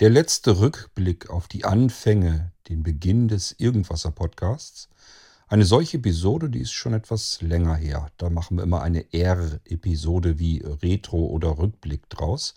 Der letzte Rückblick auf die Anfänge, den Beginn des Irgendwasser Podcasts. Eine solche Episode, die ist schon etwas länger her. Da machen wir immer eine R-Episode wie Retro oder Rückblick draus.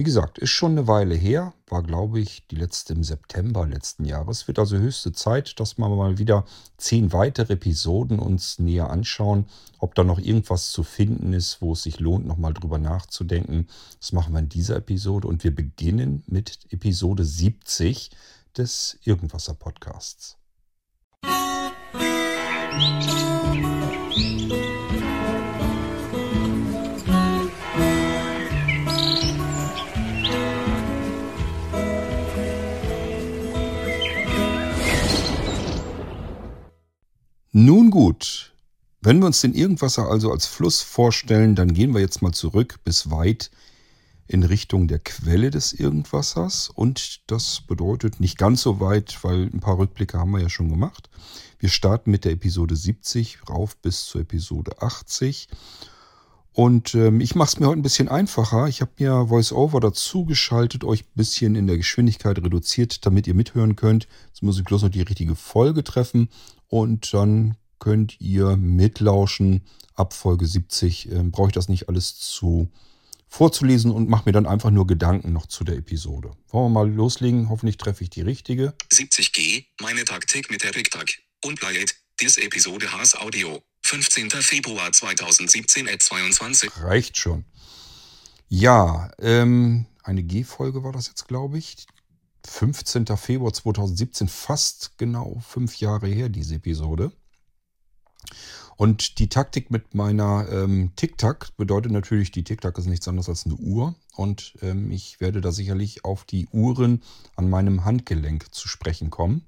Wie gesagt, ist schon eine Weile her, war glaube ich die letzte im September letzten Jahres. Wird also höchste Zeit, dass wir mal wieder zehn weitere Episoden uns näher anschauen, ob da noch irgendwas zu finden ist, wo es sich lohnt, nochmal drüber nachzudenken. Das machen wir in dieser Episode und wir beginnen mit Episode 70 des Irgendwasser Podcasts. Musik Nun gut, wenn wir uns den Irgendwasser also als Fluss vorstellen, dann gehen wir jetzt mal zurück bis weit in Richtung der Quelle des Irgendwassers. Und das bedeutet nicht ganz so weit, weil ein paar Rückblicke haben wir ja schon gemacht. Wir starten mit der Episode 70 rauf bis zur Episode 80. Und ähm, ich mache es mir heute ein bisschen einfacher. Ich habe mir VoiceOver dazu geschaltet, euch ein bisschen in der Geschwindigkeit reduziert, damit ihr mithören könnt. Jetzt muss ich bloß noch die richtige Folge treffen und dann könnt ihr mitlauschen. Ab Folge 70 äh, brauche ich das nicht alles zu vorzulesen und mache mir dann einfach nur Gedanken noch zu der Episode. Wollen wir mal loslegen? Hoffentlich treffe ich die richtige. 70G, meine Taktik mit Eric Tag. Und Played, diese Episode Haas Audio. 15. Februar 2017 at 22. Reicht schon. Ja, ähm, eine G-Folge war das jetzt, glaube ich. 15. Februar 2017, fast genau fünf Jahre her, diese Episode. Und die Taktik mit meiner ähm, Tic-Tac bedeutet natürlich, die Tic-Tac ist nichts anderes als eine Uhr. Und ähm, ich werde da sicherlich auf die Uhren an meinem Handgelenk zu sprechen kommen.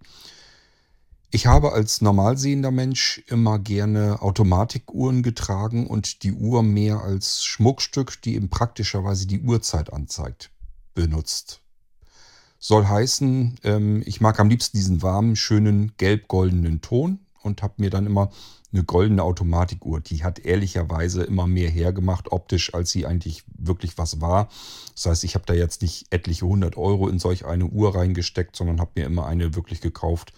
Ich habe als normalsehender Mensch immer gerne Automatikuhren getragen und die Uhr mehr als Schmuckstück, die eben praktischerweise die Uhrzeit anzeigt, benutzt. Soll heißen, ähm, ich mag am liebsten diesen warmen, schönen, gelb-goldenen Ton und habe mir dann immer eine goldene Automatikuhr. Die hat ehrlicherweise immer mehr hergemacht optisch, als sie eigentlich wirklich was war. Das heißt, ich habe da jetzt nicht etliche hundert Euro in solch eine Uhr reingesteckt, sondern habe mir immer eine wirklich gekauft,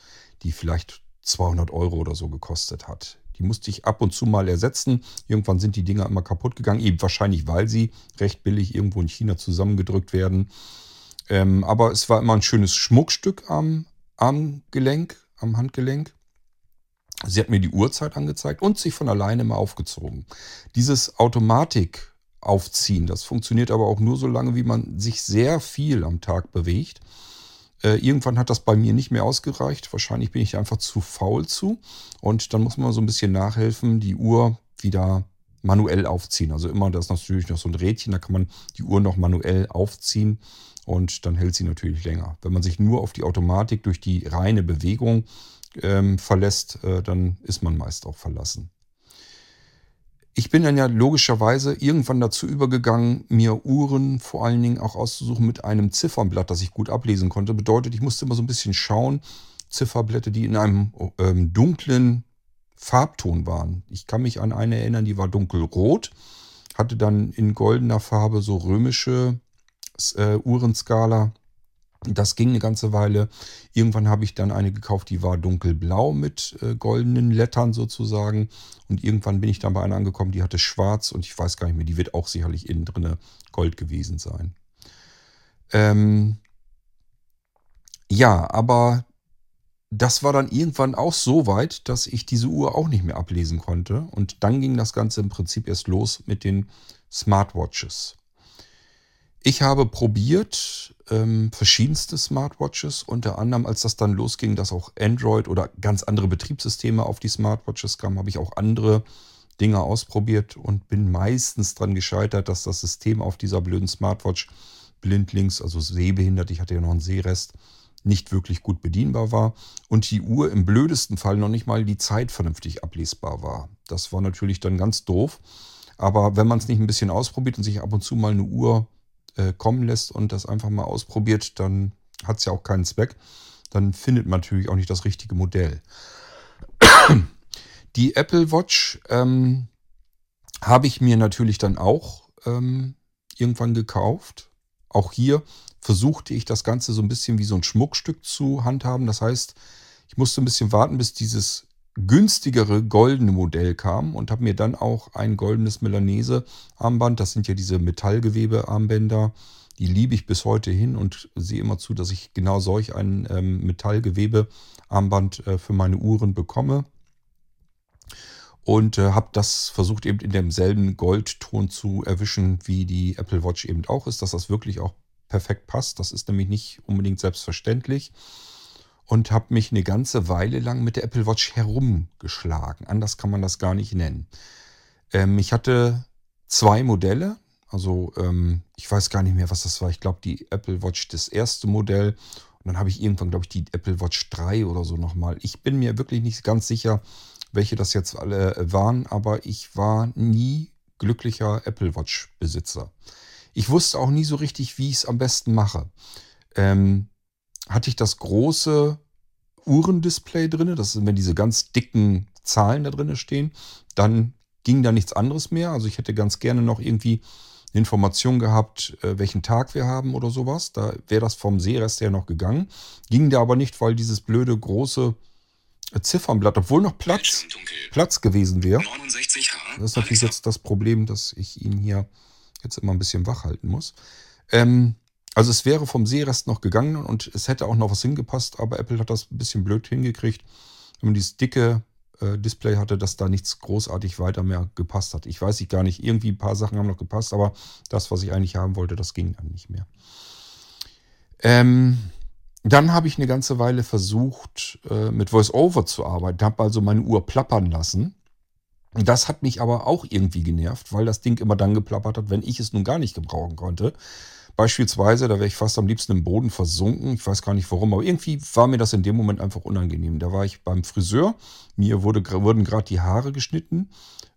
die vielleicht 200 Euro oder so gekostet hat. Die musste ich ab und zu mal ersetzen. Irgendwann sind die Dinger immer kaputt gegangen, eben wahrscheinlich, weil sie recht billig irgendwo in China zusammengedrückt werden. Ähm, aber es war immer ein schönes Schmuckstück am Armgelenk, am Handgelenk. Sie hat mir die Uhrzeit angezeigt und sich von alleine mal aufgezogen. Dieses Automatik aufziehen, das funktioniert aber auch nur so lange, wie man sich sehr viel am Tag bewegt. Äh, irgendwann hat das bei mir nicht mehr ausgereicht. Wahrscheinlich bin ich einfach zu faul zu. Und dann muss man so ein bisschen nachhelfen, die Uhr wieder manuell aufziehen. Also immer, da ist natürlich noch so ein Rädchen, da kann man die Uhr noch manuell aufziehen und dann hält sie natürlich länger. Wenn man sich nur auf die Automatik durch die reine Bewegung ähm, verlässt, äh, dann ist man meist auch verlassen. Ich bin dann ja logischerweise irgendwann dazu übergegangen, mir Uhren vor allen Dingen auch auszusuchen mit einem Ziffernblatt, das ich gut ablesen konnte. Bedeutet, ich musste immer so ein bisschen schauen, Zifferblätter, die in einem ähm, dunklen Farbton waren. Ich kann mich an eine erinnern, die war dunkelrot, hatte dann in goldener Farbe so römische äh, Uhrenskala. Das ging eine ganze Weile. Irgendwann habe ich dann eine gekauft, die war dunkelblau mit äh, goldenen Lettern sozusagen. Und irgendwann bin ich dann bei einer angekommen, die hatte schwarz und ich weiß gar nicht mehr, die wird auch sicherlich innen drin Gold gewesen sein. Ähm ja, aber das war dann irgendwann auch so weit, dass ich diese Uhr auch nicht mehr ablesen konnte. Und dann ging das Ganze im Prinzip erst los mit den Smartwatches. Ich habe probiert ähm, verschiedenste Smartwatches, unter anderem, als das dann losging, dass auch Android oder ganz andere Betriebssysteme auf die Smartwatches kamen, habe ich auch andere Dinge ausprobiert und bin meistens daran gescheitert, dass das System auf dieser blöden Smartwatch blindlings, also sehbehindert, ich hatte ja noch einen Sehrest, nicht wirklich gut bedienbar war und die Uhr im blödesten Fall noch nicht mal die Zeit vernünftig ablesbar war. Das war natürlich dann ganz doof. Aber wenn man es nicht ein bisschen ausprobiert und sich ab und zu mal eine Uhr äh, kommen lässt und das einfach mal ausprobiert, dann hat es ja auch keinen Zweck. Dann findet man natürlich auch nicht das richtige Modell. Die Apple Watch ähm, habe ich mir natürlich dann auch ähm, irgendwann gekauft. Auch hier versuchte ich das Ganze so ein bisschen wie so ein Schmuckstück zu handhaben. Das heißt, ich musste ein bisschen warten, bis dieses günstigere goldene Modell kam und habe mir dann auch ein goldenes Melanese-Armband, das sind ja diese Metallgewebe-Armbänder, die liebe ich bis heute hin und sehe immer zu, dass ich genau solch ein ähm, Metallgewebe-Armband äh, für meine Uhren bekomme. Und äh, habe das versucht eben in demselben Goldton zu erwischen, wie die Apple Watch eben auch ist, dass das wirklich auch perfekt passt. Das ist nämlich nicht unbedingt selbstverständlich und habe mich eine ganze Weile lang mit der Apple Watch herumgeschlagen. Anders kann man das gar nicht nennen. Ähm, ich hatte zwei Modelle. Also ähm, ich weiß gar nicht mehr, was das war. Ich glaube, die Apple Watch, das erste Modell. Und dann habe ich irgendwann, glaube ich, die Apple Watch 3 oder so nochmal. Ich bin mir wirklich nicht ganz sicher, welche das jetzt alle waren, aber ich war nie glücklicher Apple Watch-Besitzer. Ich wusste auch nie so richtig, wie ich es am besten mache. Ähm, hatte ich das große Uhrendisplay drin. Das sind, wenn diese ganz dicken Zahlen da drin stehen, dann ging da nichts anderes mehr. Also ich hätte ganz gerne noch irgendwie Information gehabt, äh, welchen Tag wir haben oder sowas. Da wäre das vom Seerest her noch gegangen. Ging da aber nicht, weil dieses blöde große äh, Ziffernblatt, obwohl noch Platz, Platz gewesen wäre. Das ist natürlich jetzt das Problem, dass ich ihn hier jetzt immer ein bisschen wach halten muss. Ähm, also es wäre vom Seerest noch gegangen und es hätte auch noch was hingepasst, aber Apple hat das ein bisschen blöd hingekriegt, wenn man dieses dicke äh, Display hatte, dass da nichts großartig weiter mehr gepasst hat. Ich weiß ich gar nicht, irgendwie ein paar Sachen haben noch gepasst, aber das, was ich eigentlich haben wollte, das ging dann nicht mehr. Ähm, dann habe ich eine ganze Weile versucht, äh, mit VoiceOver zu arbeiten, habe also meine Uhr plappern lassen. Das hat mich aber auch irgendwie genervt, weil das Ding immer dann geplappert hat, wenn ich es nun gar nicht gebrauchen konnte. Beispielsweise, da wäre ich fast am liebsten im Boden versunken. Ich weiß gar nicht warum, aber irgendwie war mir das in dem Moment einfach unangenehm. Da war ich beim Friseur, mir wurde, wurden gerade die Haare geschnitten.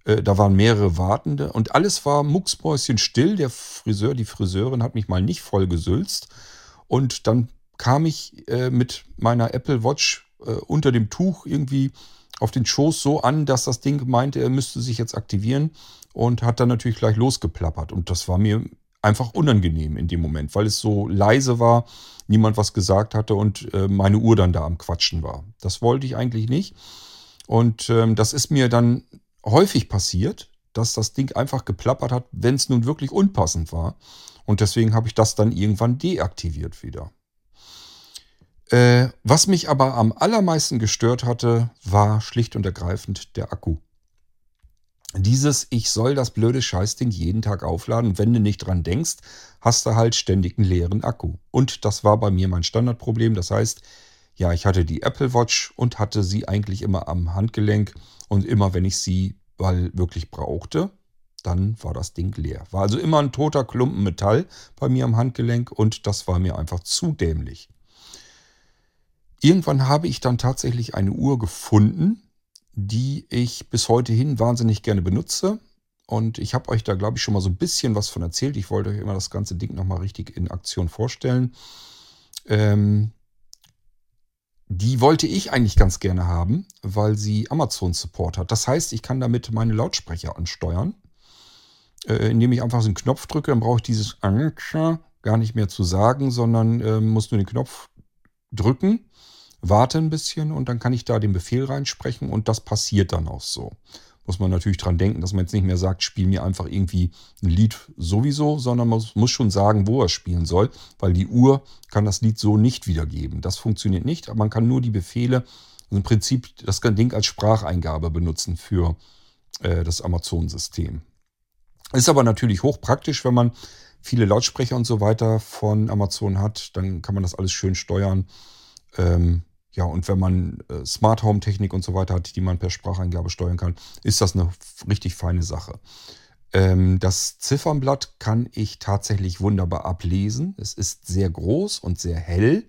Äh, da waren mehrere Wartende und alles war mucksmäuschen still. Der Friseur, die Friseurin hat mich mal nicht voll gesülzt. Und dann kam ich äh, mit meiner Apple Watch äh, unter dem Tuch irgendwie auf den Schoß so an, dass das Ding meinte, er müsste sich jetzt aktivieren und hat dann natürlich gleich losgeplappert. Und das war mir einfach unangenehm in dem Moment, weil es so leise war, niemand was gesagt hatte und äh, meine Uhr dann da am Quatschen war. Das wollte ich eigentlich nicht. Und ähm, das ist mir dann häufig passiert, dass das Ding einfach geplappert hat, wenn es nun wirklich unpassend war. Und deswegen habe ich das dann irgendwann deaktiviert wieder. Äh, was mich aber am allermeisten gestört hatte, war schlicht und ergreifend der Akku dieses, ich soll das blöde Scheißding jeden Tag aufladen. Wenn du nicht dran denkst, hast du halt ständig einen leeren Akku. Und das war bei mir mein Standardproblem. Das heißt, ja, ich hatte die Apple Watch und hatte sie eigentlich immer am Handgelenk. Und immer wenn ich sie weil wirklich brauchte, dann war das Ding leer. War also immer ein toter Klumpen Metall bei mir am Handgelenk und das war mir einfach zu dämlich. Irgendwann habe ich dann tatsächlich eine Uhr gefunden, die ich bis heute hin wahnsinnig gerne benutze. Und ich habe euch da, glaube ich, schon mal so ein bisschen was von erzählt. Ich wollte euch immer das ganze Ding nochmal richtig in Aktion vorstellen. Ähm, die wollte ich eigentlich ganz gerne haben, weil sie Amazon-Support hat. Das heißt, ich kann damit meine Lautsprecher ansteuern, äh, indem ich einfach so einen Knopf drücke. Dann brauche ich dieses gar nicht mehr zu sagen, sondern äh, muss nur den Knopf drücken warte ein bisschen und dann kann ich da den Befehl reinsprechen und das passiert dann auch so. Muss man natürlich dran denken, dass man jetzt nicht mehr sagt, spiel mir einfach irgendwie ein Lied sowieso, sondern man muss schon sagen, wo er spielen soll, weil die Uhr kann das Lied so nicht wiedergeben. Das funktioniert nicht, aber man kann nur die Befehle, also im Prinzip das Ding als Spracheingabe benutzen für äh, das Amazon-System. Ist aber natürlich hochpraktisch, wenn man viele Lautsprecher und so weiter von Amazon hat, dann kann man das alles schön steuern. Ähm, ja, und wenn man äh, Smart Home Technik und so weiter hat, die man per Spracheingabe steuern kann, ist das eine richtig feine Sache. Ähm, das Ziffernblatt kann ich tatsächlich wunderbar ablesen. Es ist sehr groß und sehr hell.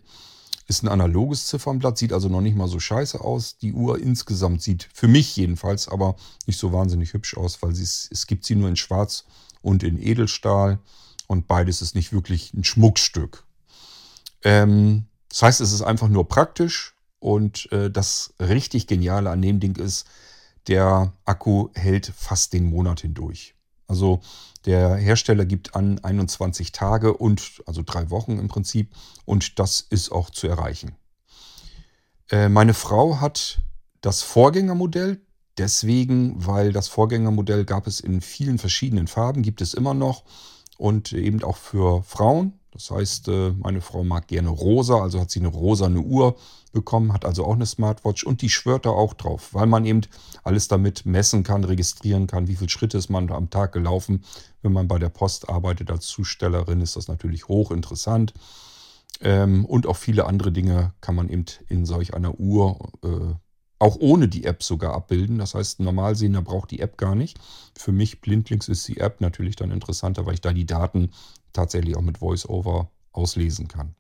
Ist ein analoges Ziffernblatt, sieht also noch nicht mal so scheiße aus. Die Uhr insgesamt sieht für mich jedenfalls aber nicht so wahnsinnig hübsch aus, weil es gibt sie nur in Schwarz und in Edelstahl. Und beides ist nicht wirklich ein Schmuckstück. Ähm, das heißt, es ist einfach nur praktisch und äh, das richtig Geniale an dem Ding ist, der Akku hält fast den Monat hindurch. Also der Hersteller gibt an 21 Tage und also drei Wochen im Prinzip und das ist auch zu erreichen. Äh, meine Frau hat das Vorgängermodell, deswegen, weil das Vorgängermodell gab es in vielen verschiedenen Farben, gibt es immer noch und eben auch für Frauen. Das heißt, äh, meine Frau mag gerne rosa, also hat sie eine rosane Uhr bekommen, hat also auch eine Smartwatch und die schwört da auch drauf, weil man eben alles damit messen kann, registrieren kann, wie viele Schritte ist man am Tag gelaufen. Wenn man bei der Post arbeitet als Zustellerin, ist das natürlich hochinteressant. Ähm, und auch viele andere Dinge kann man eben in solch einer Uhr äh, auch ohne die App sogar abbilden. Das heißt, ein Normalsehender braucht die App gar nicht. Für mich blindlings ist die App natürlich dann interessanter, weil ich da die Daten tatsächlich auch mit VoiceOver auslesen kann.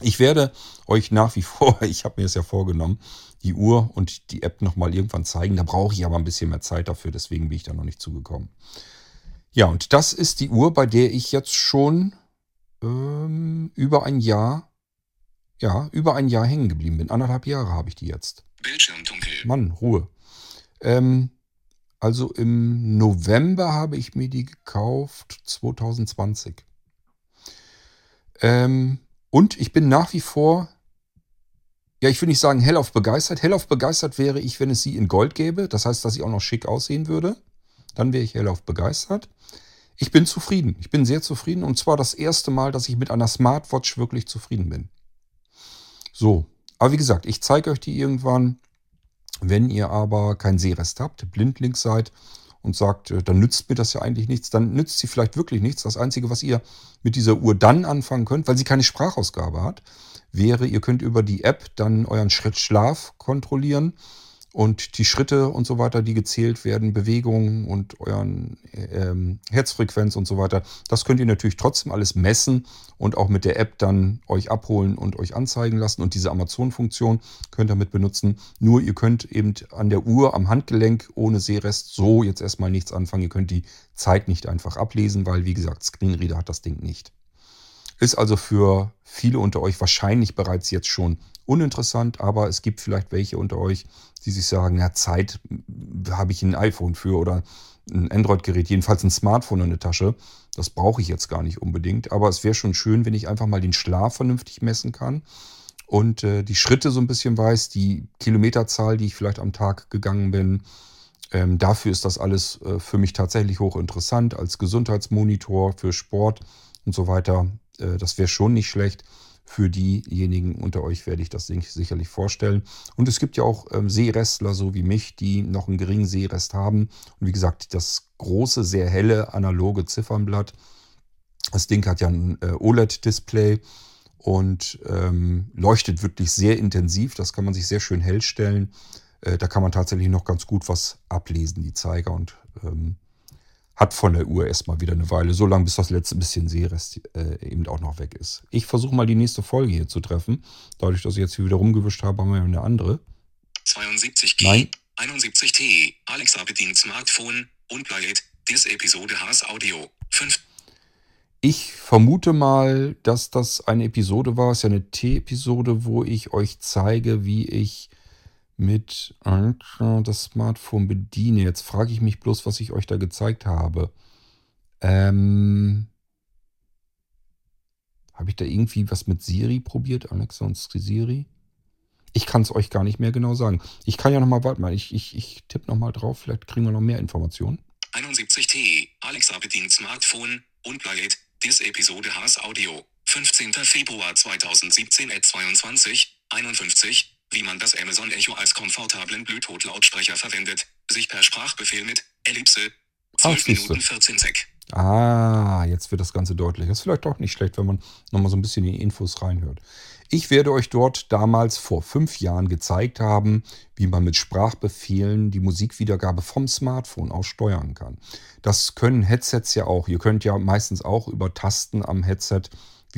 Ich werde euch nach wie vor, ich habe mir es ja vorgenommen, die Uhr und die App nochmal irgendwann zeigen. Da brauche ich aber ein bisschen mehr Zeit dafür, deswegen bin ich da noch nicht zugekommen. Ja, und das ist die Uhr, bei der ich jetzt schon ähm, über ein Jahr, ja, über ein Jahr hängen geblieben bin. Anderthalb Jahre habe ich die jetzt. Bildschirm dunkel. Mann, Ruhe. Ähm, also im November habe ich mir die gekauft, 2020. Ähm, und ich bin nach wie vor, ja, ich will nicht sagen hellauf begeistert. Hellauf begeistert wäre ich, wenn es sie in Gold gäbe. Das heißt, dass sie auch noch schick aussehen würde. Dann wäre ich hellauf begeistert. Ich bin zufrieden. Ich bin sehr zufrieden. Und zwar das erste Mal, dass ich mit einer Smartwatch wirklich zufrieden bin. So. Aber wie gesagt, ich zeige euch die irgendwann. Wenn ihr aber keinen Sehrest habt, blindlings seid und sagt, äh, dann nützt mir das ja eigentlich nichts, dann nützt sie vielleicht wirklich nichts. Das Einzige, was ihr mit dieser Uhr dann anfangen könnt, weil sie keine Sprachausgabe hat, wäre, ihr könnt über die App dann euren Schritt Schlaf kontrollieren und die Schritte und so weiter, die gezählt werden, Bewegungen und euren ähm, Herzfrequenz und so weiter, das könnt ihr natürlich trotzdem alles messen und auch mit der App dann euch abholen und euch anzeigen lassen. Und diese Amazon-Funktion könnt ihr damit benutzen. Nur ihr könnt eben an der Uhr am Handgelenk ohne Sehrest so jetzt erstmal nichts anfangen. Ihr könnt die Zeit nicht einfach ablesen, weil wie gesagt, Screenreader hat das Ding nicht. Ist also für viele unter euch wahrscheinlich bereits jetzt schon uninteressant, aber es gibt vielleicht welche unter euch, die sich sagen, ja, Zeit habe ich ein iPhone für oder ein Android-Gerät, jedenfalls ein Smartphone in der Tasche. Das brauche ich jetzt gar nicht unbedingt. Aber es wäre schon schön, wenn ich einfach mal den Schlaf vernünftig messen kann und äh, die Schritte so ein bisschen weiß, die Kilometerzahl, die ich vielleicht am Tag gegangen bin. Ähm, dafür ist das alles äh, für mich tatsächlich hochinteressant als Gesundheitsmonitor für Sport und so weiter. Äh, das wäre schon nicht schlecht. Für diejenigen unter euch werde ich das sicherlich vorstellen. Und es gibt ja auch ähm, Seerestler, so wie mich, die noch einen geringen Seerest haben. Und wie gesagt, das große, sehr helle analoge Ziffernblatt. Das Ding hat ja ein äh, OLED-Display und ähm, leuchtet wirklich sehr intensiv. Das kann man sich sehr schön hell stellen. Äh, da kann man tatsächlich noch ganz gut was ablesen, die Zeiger. Und ähm, hat von der Uhr erstmal wieder eine Weile, so lange bis das letzte bisschen Seerest äh, eben auch noch weg ist. Ich versuche mal die nächste Folge hier zu treffen. Dadurch, dass ich jetzt hier wieder rumgewischt habe, haben wir eine andere. 72G, Nein. 71T, Alexa bedient Smartphone und Playet, Dis Episode Haas Audio, 5. Ich vermute mal, dass das eine Episode war, es ist ja eine T-Episode, wo ich euch zeige, wie ich mit Ultra das Smartphone bediene. Jetzt frage ich mich bloß, was ich euch da gezeigt habe. Ähm, habe ich da irgendwie was mit Siri probiert? Alexa und Siri? Ich kann es euch gar nicht mehr genau sagen. Ich kann ja nochmal, warte mal, ich, ich, ich tippe nochmal drauf, vielleicht kriegen wir noch mehr Informationen. 71T, Alexa bedient Smartphone und Playet, Dis Episode Haas Audio, 15. Februar 2017 at 22, 51, wie man das Amazon Echo als komfortablen Bluetooth-Lautsprecher verwendet, sich per Sprachbefehl mit Ellipse 12 siehste. Minuten 14 Sek. Ah, jetzt wird das Ganze deutlich. Das ist vielleicht auch nicht schlecht, wenn man nochmal so ein bisschen in die Infos reinhört. Ich werde euch dort damals vor fünf Jahren gezeigt haben, wie man mit Sprachbefehlen die Musikwiedergabe vom Smartphone aus steuern kann. Das können Headsets ja auch. Ihr könnt ja meistens auch über Tasten am Headset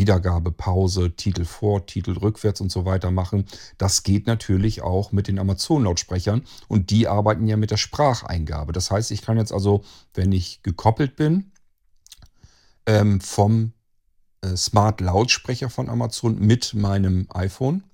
Wiedergabe, Pause, Titel vor, Titel rückwärts und so weiter machen. Das geht natürlich auch mit den Amazon-Lautsprechern und die arbeiten ja mit der Spracheingabe. Das heißt, ich kann jetzt also, wenn ich gekoppelt bin, ähm, vom äh, Smart-Lautsprecher von Amazon mit meinem iPhone,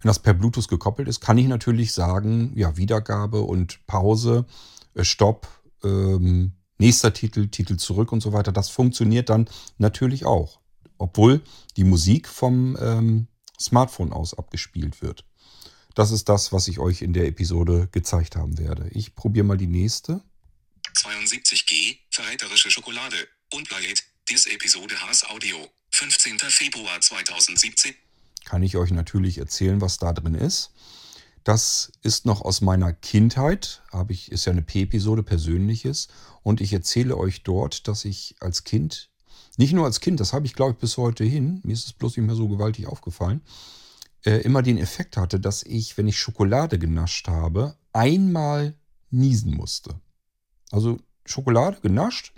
wenn das per Bluetooth gekoppelt ist, kann ich natürlich sagen, ja, Wiedergabe und Pause, äh, Stopp, ähm, nächster Titel, Titel zurück und so weiter. Das funktioniert dann natürlich auch, obwohl die Musik vom ähm, Smartphone aus abgespielt wird. Das ist das, was ich euch in der Episode gezeigt haben werde. Ich probiere mal die nächste. 72G, verräterische Schokolade, Unplayed, Dis Episode Haas Audio, 15. Februar 2017. Kann ich euch natürlich erzählen, was da drin ist. Das ist noch aus meiner Kindheit, habe ich, ist ja eine P-Episode, Persönliches. Und ich erzähle euch dort, dass ich als Kind, nicht nur als Kind, das habe ich glaube ich bis heute hin, mir ist es bloß nicht mehr so gewaltig aufgefallen, äh, immer den Effekt hatte, dass ich, wenn ich Schokolade genascht habe, einmal niesen musste. Also Schokolade genascht,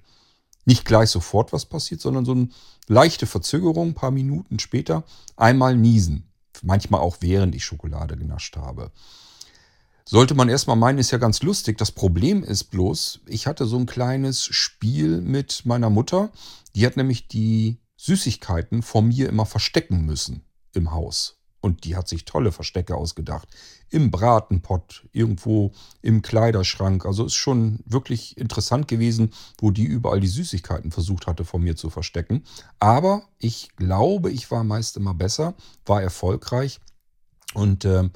nicht gleich sofort was passiert, sondern so eine leichte Verzögerung, ein paar Minuten später, einmal niesen. Manchmal auch während ich Schokolade genascht habe. Sollte man erstmal meinen, ist ja ganz lustig. Das Problem ist bloß, ich hatte so ein kleines Spiel mit meiner Mutter. Die hat nämlich die Süßigkeiten vor mir immer verstecken müssen im Haus. Und die hat sich tolle Verstecke ausgedacht. Im Bratenpott, irgendwo im Kleiderschrank. Also ist schon wirklich interessant gewesen, wo die überall die Süßigkeiten versucht hatte, von mir zu verstecken. Aber ich glaube, ich war meist immer besser, war erfolgreich. Und äh,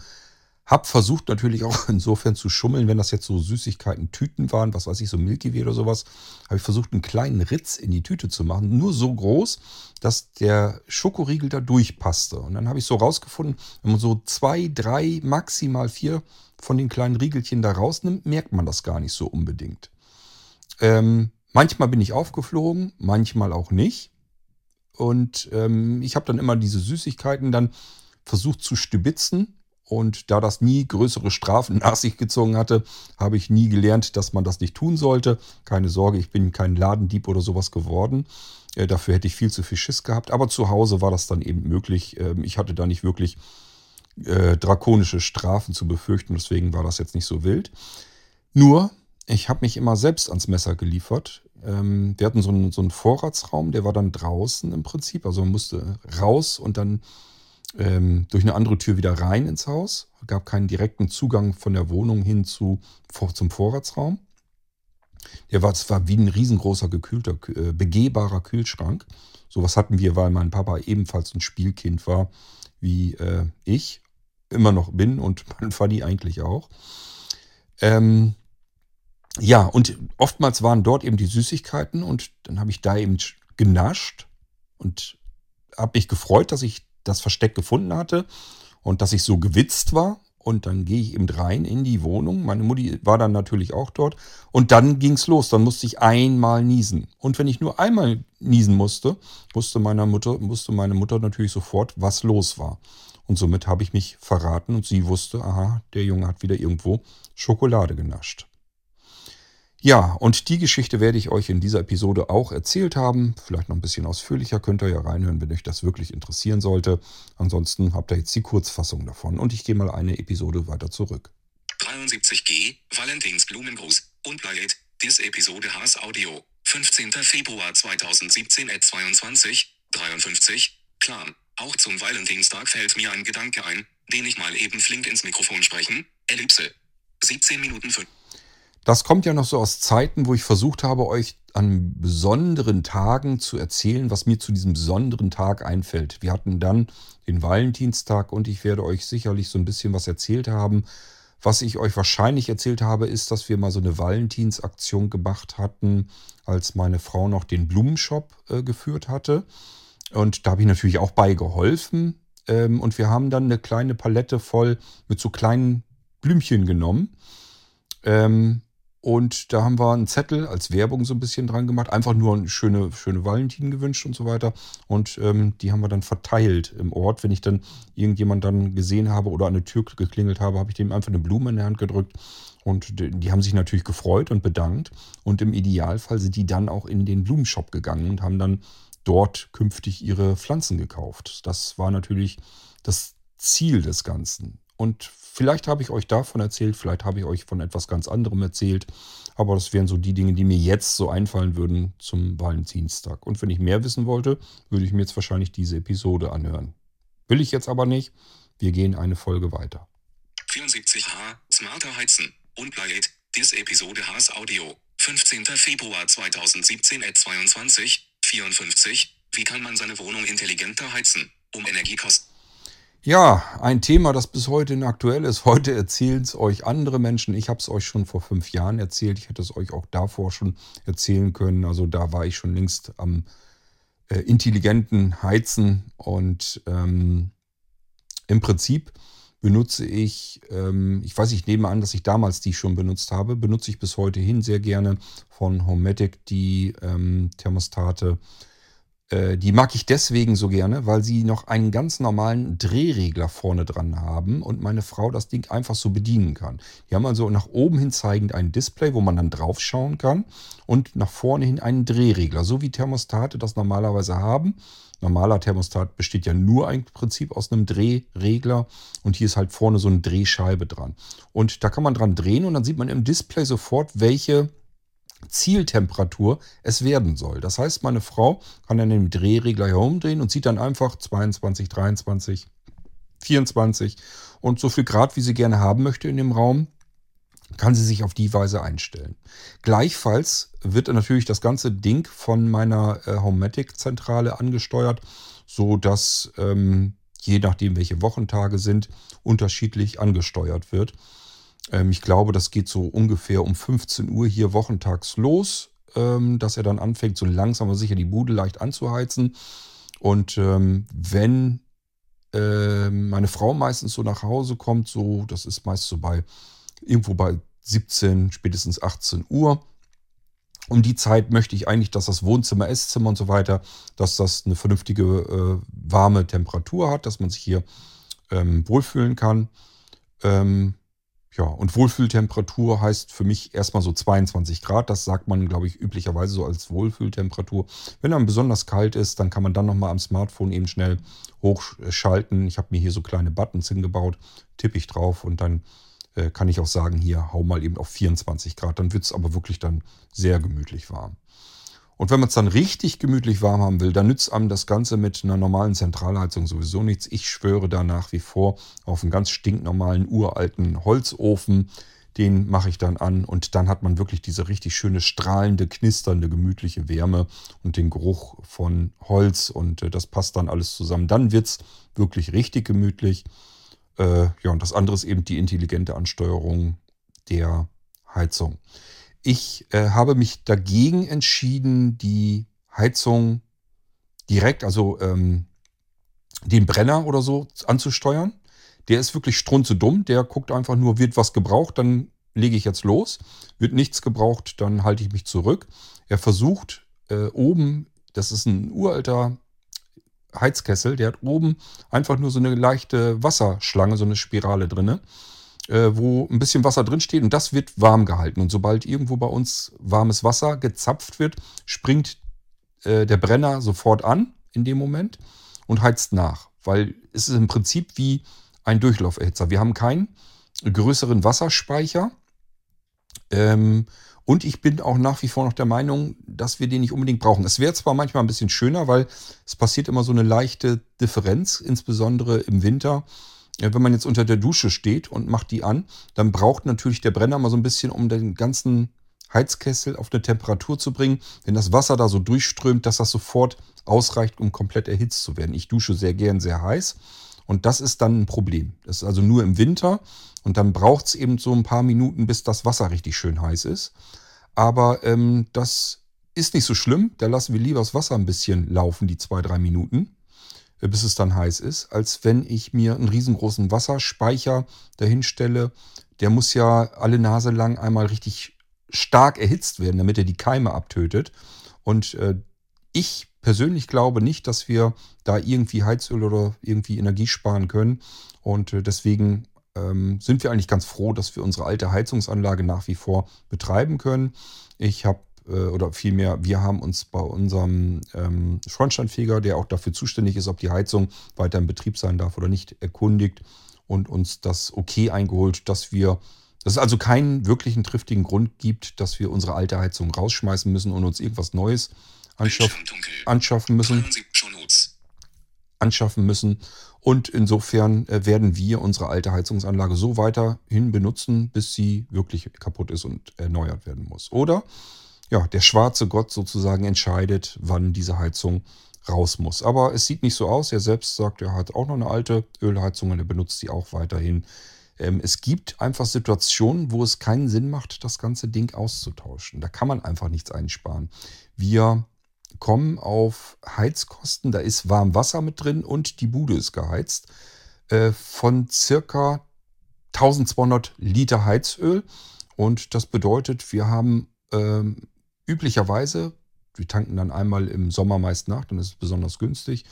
hab versucht natürlich auch insofern zu schummeln, wenn das jetzt so Süßigkeiten Tüten waren, was weiß ich, so Milky Way oder sowas, habe ich versucht, einen kleinen Ritz in die Tüte zu machen. Nur so groß, dass der Schokoriegel da durchpasste. Und dann habe ich so rausgefunden, wenn man so zwei, drei, maximal vier von den kleinen Riegelchen da rausnimmt, merkt man das gar nicht so unbedingt. Ähm, manchmal bin ich aufgeflogen, manchmal auch nicht. Und ähm, ich habe dann immer diese Süßigkeiten dann versucht zu stibitzen und da das nie größere Strafen nach sich gezogen hatte, habe ich nie gelernt, dass man das nicht tun sollte. Keine Sorge, ich bin kein Ladendieb oder sowas geworden. Äh, dafür hätte ich viel zu viel Schiss gehabt. Aber zu Hause war das dann eben möglich. Ähm, ich hatte da nicht wirklich äh, drakonische Strafen zu befürchten. Deswegen war das jetzt nicht so wild. Nur, ich habe mich immer selbst ans Messer geliefert. Ähm, wir hatten so einen, so einen Vorratsraum, der war dann draußen im Prinzip. Also man musste raus und dann ähm, durch eine andere Tür wieder rein ins Haus. Gab keinen direkten Zugang von der Wohnung hin zu, vor, zum Vorratsraum. Der war zwar wie ein riesengroßer gekühlter, äh, begehbarer Kühlschrank. Sowas hatten wir, weil mein Papa ebenfalls ein Spielkind war, wie äh, ich immer noch bin und mein Fanny eigentlich auch. Ähm, ja, und oftmals waren dort eben die Süßigkeiten und dann habe ich da eben genascht und habe mich gefreut, dass ich das Versteck gefunden hatte und dass ich so gewitzt war. Und dann gehe ich eben rein in die Wohnung. Meine Mutti war dann natürlich auch dort. Und dann ging es los. Dann musste ich einmal niesen. Und wenn ich nur einmal niesen musste, wusste meine Mutter, wusste meine Mutter natürlich sofort, was los war. Und somit habe ich mich verraten und sie wusste, aha, der Junge hat wieder irgendwo Schokolade genascht. Ja, und die Geschichte werde ich euch in dieser Episode auch erzählt haben. Vielleicht noch ein bisschen ausführlicher könnt ihr ja reinhören, wenn euch das wirklich interessieren sollte. Ansonsten habt ihr jetzt die Kurzfassung davon und ich gehe mal eine Episode weiter zurück. 73G, Valentins Blumengruß, Unplayed, Dis Episode Haas Audio, 15. Februar 2017 at 22, 53, Clan. Auch zum Valentinstag fällt mir ein Gedanke ein, den ich mal eben flink ins Mikrofon sprechen, Ellipse. 17 Minuten 5. Das kommt ja noch so aus Zeiten, wo ich versucht habe, euch an besonderen Tagen zu erzählen, was mir zu diesem besonderen Tag einfällt. Wir hatten dann den Valentinstag und ich werde euch sicherlich so ein bisschen was erzählt haben. Was ich euch wahrscheinlich erzählt habe, ist, dass wir mal so eine Valentinsaktion gemacht hatten, als meine Frau noch den Blumenshop äh, geführt hatte. Und da habe ich natürlich auch bei geholfen. Ähm, und wir haben dann eine kleine Palette voll mit so kleinen Blümchen genommen. Ähm, und da haben wir einen Zettel als Werbung so ein bisschen dran gemacht. Einfach nur eine schöne, schöne Valentin gewünscht und so weiter. Und ähm, die haben wir dann verteilt im Ort. Wenn ich dann irgendjemand dann gesehen habe oder an eine Tür geklingelt habe, habe ich dem einfach eine Blume in die Hand gedrückt. Und die, die haben sich natürlich gefreut und bedankt. Und im Idealfall sind die dann auch in den Blumenshop gegangen und haben dann dort künftig ihre Pflanzen gekauft. Das war natürlich das Ziel des Ganzen. Und vielleicht habe ich euch davon erzählt, vielleicht habe ich euch von etwas ganz anderem erzählt. Aber das wären so die Dinge, die mir jetzt so einfallen würden zum Valentinstag. Und wenn ich mehr wissen wollte, würde ich mir jetzt wahrscheinlich diese Episode anhören. Will ich jetzt aber nicht. Wir gehen eine Folge weiter. 74H, Smarter Heizen, Unplayed, Dis Episode Haas Audio, 15. Februar 2017 at 22, 54. Wie kann man seine Wohnung intelligenter heizen, um Energiekosten Ja, ein Thema, das bis heute aktuell ist. Heute erzählen es euch andere Menschen. Ich habe es euch schon vor fünf Jahren erzählt. Ich hätte es euch auch davor schon erzählen können. Also da war ich schon längst am äh, intelligenten Heizen. Und ähm, im Prinzip benutze ich, ähm, ich weiß, ich nehme an, dass ich damals die schon benutzt habe, benutze ich bis heute hin sehr gerne von Homematic die ähm, Thermostate. Äh, die mag ich deswegen so gerne, weil sie noch einen ganz normalen Drehregler vorne dran haben und meine Frau das Ding einfach so bedienen kann. Die haben also nach oben hin zeigend ein Display, wo man dann drauf schauen kann und nach vorne hin einen Drehregler, so wie Thermostate das normalerweise haben. Normaler Thermostat besteht ja nur im Prinzip aus einem Drehregler und hier ist halt vorne so eine Drehscheibe dran. Und da kann man dran drehen und dann sieht man im Display sofort, welche Zieltemperatur es werden soll. Das heißt, meine Frau kann dann den Drehregler herumdrehen und sieht dann einfach 22, 23, 24 und so viel Grad, wie sie gerne haben möchte in dem Raum, kann sie sich auf die Weise einstellen. Gleichfalls wird natürlich das ganze Ding von meiner äh, Homematic-Zentrale angesteuert, so dass ähm, je nachdem, welche Wochentage sind, unterschiedlich angesteuert wird. Ähm, ich glaube, das geht so ungefähr um 15 Uhr hier wochentags los, ähm, dass er dann anfängt, so langsam aber sicher die Bude leicht anzuheizen. Und ähm, wenn meine Frau meistens so nach Hause kommt, so, das ist meist so bei irgendwo bei 17, spätestens 18 Uhr. Um die Zeit möchte ich eigentlich, dass das Wohnzimmer, Esszimmer und so weiter, dass das eine vernünftige äh, warme Temperatur hat, dass man sich hier ähm, wohlfühlen kann. Ähm, ja, und Wohlfühltemperatur heißt für mich erstmal so 22 Grad. Das sagt man, glaube ich, üblicherweise so als Wohlfühltemperatur. Wenn dann besonders kalt ist, dann kann man dann nochmal am Smartphone eben schnell hochschalten. Ich habe mir hier so kleine Buttons hingebaut, tippe ich drauf und dann äh, kann ich auch sagen, hier hau mal eben auf 24 Grad. Dann wird es aber wirklich dann sehr gemütlich warm. Und wenn man es dann richtig gemütlich warm haben will, dann nützt einem das Ganze mit einer normalen Zentralheizung sowieso nichts. Ich schwöre da nach wie vor auf einen ganz stinknormalen uralten Holzofen. Den mache ich dann an und dann hat man wirklich diese richtig schöne strahlende, knisternde, gemütliche Wärme und den Geruch von Holz und äh, das passt dann alles zusammen. Dann wird es wirklich richtig gemütlich. Äh, ja, und das andere ist eben die intelligente Ansteuerung der Heizung. Ich äh, habe mich dagegen entschieden, die Heizung direkt, also ähm, den Brenner oder so anzusteuern. Der ist wirklich strunze-dumm. Der guckt einfach nur, wird was gebraucht, dann lege ich jetzt los. Wird nichts gebraucht, dann halte ich mich zurück. Er versucht äh, oben, das ist ein uralter Heizkessel, der hat oben einfach nur so eine leichte Wasserschlange, so eine Spirale drinne, äh, wo ein bisschen Wasser drin steht und das wird warm gehalten. Und sobald irgendwo bei uns warmes Wasser gezapft wird, springt äh, der Brenner sofort an in dem Moment und heizt nach, weil es ist im Prinzip wie ein Durchlauferhitzer. Wir haben keinen größeren Wasserspeicher. Ähm, und ich bin auch nach wie vor noch der Meinung, dass wir den nicht unbedingt brauchen. Es wäre zwar manchmal ein bisschen schöner, weil es passiert immer so eine leichte Differenz, insbesondere im Winter. Wenn man jetzt unter der Dusche steht und macht die an, dann braucht natürlich der Brenner mal so ein bisschen, um den ganzen Heizkessel auf eine Temperatur zu bringen, wenn das Wasser da so durchströmt, dass das sofort ausreicht, um komplett erhitzt zu werden. Ich dusche sehr gern sehr heiß und das ist dann ein Problem. Das ist also nur im Winter und dann braucht es eben so ein paar Minuten, bis das Wasser richtig schön heiß ist. Aber ähm, das ist nicht so schlimm. Da lassen wir lieber das Wasser ein bisschen laufen, die zwei, drei Minuten, bis es dann heiß ist, als wenn ich mir einen riesengroßen Wasserspeicher dahin stelle. Der muss ja alle Nase lang einmal richtig stark erhitzt werden, damit er die Keime abtötet. Und äh, ich persönlich glaube nicht, dass wir da irgendwie Heizöl oder irgendwie Energie sparen können. Und äh, deswegen ähm, sind wir eigentlich ganz froh, dass wir unsere alte Heizungsanlage nach wie vor betreiben können. Ich habe äh, oder vielmehr, wir haben uns bei unserem ähm, Schornsteinfeger, der auch dafür zuständig ist, ob die Heizung weiter in Betrieb sein darf oder nicht, erkundigt und uns das okay eingeholt, dass wir, dass es also keinen wirklichen triftigen Grund gibt, dass wir unsere alte Heizung rausschmeißen müssen und uns irgendwas Neues anschaff, anschaffen müssen. anschaffen müssen. Und insofern äh, werden wir unsere alte Heizungsanlage so weiterhin benutzen, bis sie wirklich kaputt ist und erneuert werden muss. Oder ja, der schwarze Gott sozusagen entscheidet, wann diese Heizung raus muss. Aber es sieht nicht so aus. Er selbst sagt, er hat auch noch eine alte Ölheizung und er benutzt sie auch weiterhin. Ähm, es gibt einfach Situationen, wo es keinen Sinn macht, das ganze Ding auszutauschen. Da kann man einfach nichts einsparen. Wir kommen auf Heizkosten, da ist warm Wasser mit drin und die Bude ist geheizt, äh, von circa 1200 Liter Heizöl. Und das bedeutet, wir haben ähm, üblicherweise, wir tanken dann einmal im Sommer meist nach, dann ist es besonders günstig.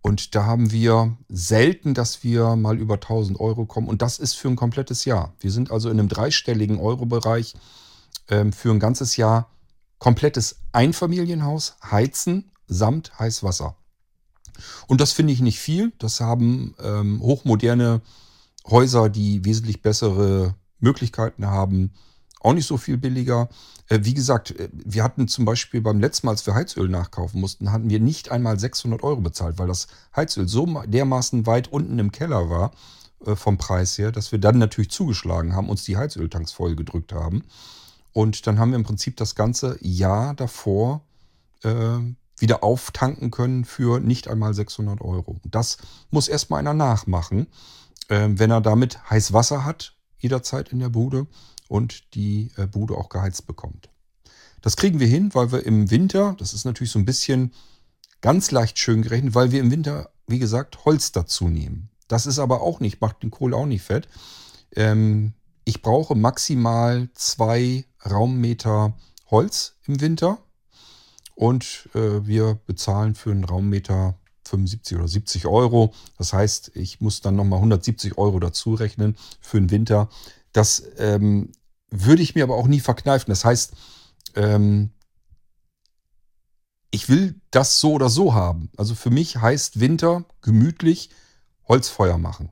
Und da haben wir selten, dass wir mal über 1000 Euro kommen. Und das ist für ein komplettes Jahr. Wir sind also in einem dreistelligen Euro-Bereich ähm, für ein ganzes Jahr komplettes Einfamilienhaus heizen samt Heißwasser. Und das finde ich nicht viel. Das haben ähm, hochmoderne Häuser, die wesentlich bessere Möglichkeiten haben, auch nicht so viel billiger. Äh, wie gesagt, äh, wir hatten zum Beispiel beim letzten Mal, als wir Heizöl nachkaufen mussten, hatten wir nicht einmal 600 Euro bezahlt, weil das Heizöl so dermaßen weit unten im Keller war äh, vom Preis her, dass wir dann natürlich zugeschlagen haben, uns die Heizöltanks voll gedrückt haben. Und dann haben wir im Prinzip das ganze Jahr davor äh, wieder auftanken können für nicht einmal 600 Euro. Das muss erstmal einer nachmachen, äh, wenn er damit heiß Wasser hat, jederzeit in der Bude und die äh, Bude auch geheizt bekommt. Das kriegen wir hin, weil wir im Winter, das ist natürlich so ein bisschen ganz leicht schön gerechnet, weil wir im Winter, wie gesagt, Holz dazu nehmen. Das ist aber auch nicht, macht den Kohl auch nicht fett. Ähm, ich brauche maximal zwei Raummeter Holz im Winter und äh, wir bezahlen für einen Raummeter 75 oder 70 Euro. Das heißt, ich muss dann nochmal 170 Euro dazu rechnen für den Winter. Das ähm, würde ich mir aber auch nie verkneifen. Das heißt, ähm, ich will das so oder so haben. Also für mich heißt Winter gemütlich Holzfeuer machen.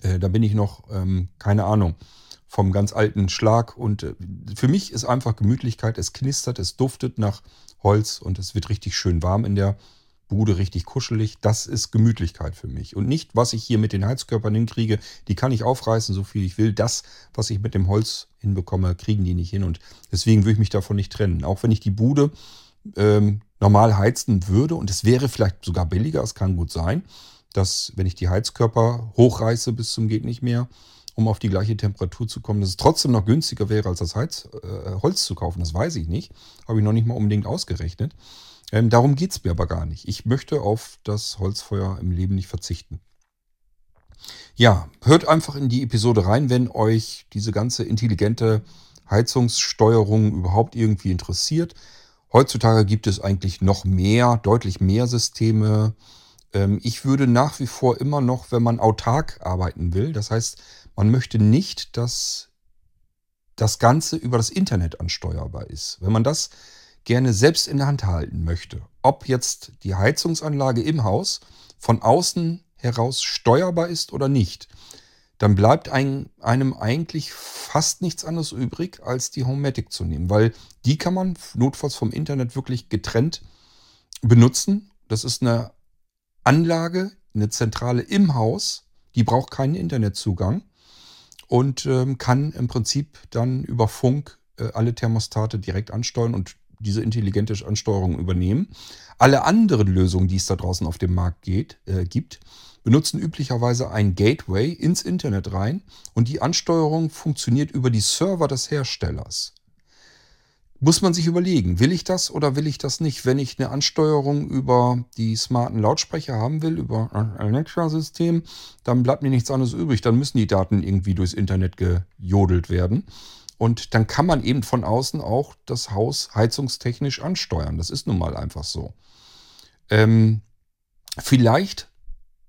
Äh, da bin ich noch, ähm, keine Ahnung, vom ganz alten Schlag. Und äh, für mich ist einfach Gemütlichkeit. Es knistert, es duftet nach Holz und es wird richtig schön warm in der Bude richtig kuschelig. Das ist Gemütlichkeit für mich. Und nicht, was ich hier mit den Heizkörpern hinkriege. Die kann ich aufreißen, so viel ich will. Das, was ich mit dem Holz hinbekomme, kriegen die nicht hin. Und deswegen würde ich mich davon nicht trennen. Auch wenn ich die Bude ähm, normal heizen würde und es wäre vielleicht sogar billiger, es kann gut sein, dass wenn ich die Heizkörper hochreiße bis zum geht nicht mehr, um auf die gleiche Temperatur zu kommen, dass es trotzdem noch günstiger wäre, als das Heiz, äh, Holz zu kaufen. Das weiß ich nicht. Habe ich noch nicht mal unbedingt ausgerechnet. Ähm, darum geht es mir aber gar nicht. Ich möchte auf das Holzfeuer im Leben nicht verzichten. Ja, hört einfach in die Episode rein, wenn euch diese ganze intelligente Heizungssteuerung überhaupt irgendwie interessiert. Heutzutage gibt es eigentlich noch mehr, deutlich mehr Systeme. Ähm, ich würde nach wie vor immer noch, wenn man autark arbeiten will, das heißt, man möchte nicht, dass das Ganze über das Internet ansteuerbar ist. Wenn man das gerne selbst in der Hand halten möchte. Ob jetzt die Heizungsanlage im Haus von außen heraus steuerbar ist oder nicht, dann bleibt ein, einem eigentlich fast nichts anderes übrig, als die Homematic zu nehmen, weil die kann man notfalls vom Internet wirklich getrennt benutzen. Das ist eine Anlage, eine Zentrale im Haus, die braucht keinen Internetzugang und ähm, kann im Prinzip dann über Funk äh, alle Thermostate direkt ansteuern und diese intelligente Ansteuerung übernehmen. Alle anderen Lösungen, die es da draußen auf dem Markt geht, äh, gibt, benutzen üblicherweise ein Gateway ins Internet rein und die Ansteuerung funktioniert über die Server des Herstellers. Muss man sich überlegen, will ich das oder will ich das nicht? Wenn ich eine Ansteuerung über die smarten Lautsprecher haben will, über ein Alexa-System, dann bleibt mir nichts anderes übrig. Dann müssen die Daten irgendwie durchs Internet gejodelt werden. Und dann kann man eben von außen auch das Haus heizungstechnisch ansteuern. Das ist nun mal einfach so. Ähm, vielleicht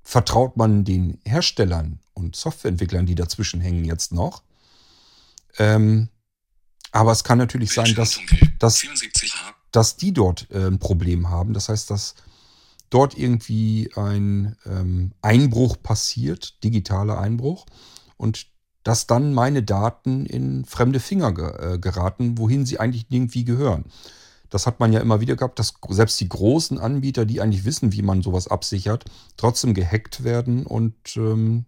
vertraut man den Herstellern und Softwareentwicklern, die dazwischen hängen, jetzt noch. Ähm, aber es kann natürlich sein, dass, dass, dass die dort äh, ein Problem haben. Das heißt, dass dort irgendwie ein ähm, Einbruch passiert, digitaler Einbruch. Und dass dann meine Daten in fremde Finger ge äh, geraten, wohin sie eigentlich irgendwie gehören. Das hat man ja immer wieder gehabt, dass selbst die großen Anbieter, die eigentlich wissen, wie man sowas absichert, trotzdem gehackt werden und ähm,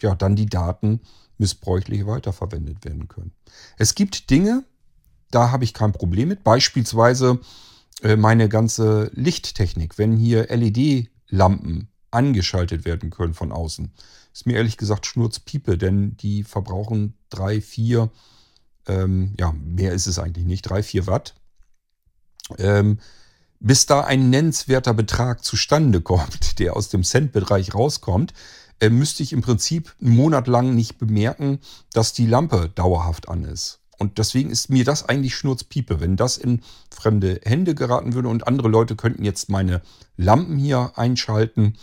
ja, dann die Daten missbräuchlich weiterverwendet werden können. Es gibt Dinge, da habe ich kein Problem mit. Beispielsweise äh, meine ganze Lichttechnik. Wenn hier LED-Lampen angeschaltet werden können von außen, ist mir ehrlich gesagt Schnurzpiepe, denn die verbrauchen drei, vier, ähm, ja, mehr ist es eigentlich nicht, drei, vier Watt. Ähm, bis da ein nennenswerter Betrag zustande kommt, der aus dem Cent-Bereich rauskommt, äh, müsste ich im Prinzip einen Monat lang nicht bemerken, dass die Lampe dauerhaft an ist. Und deswegen ist mir das eigentlich Schnurzpiepe, wenn das in fremde Hände geraten würde und andere Leute könnten jetzt meine Lampen hier einschalten.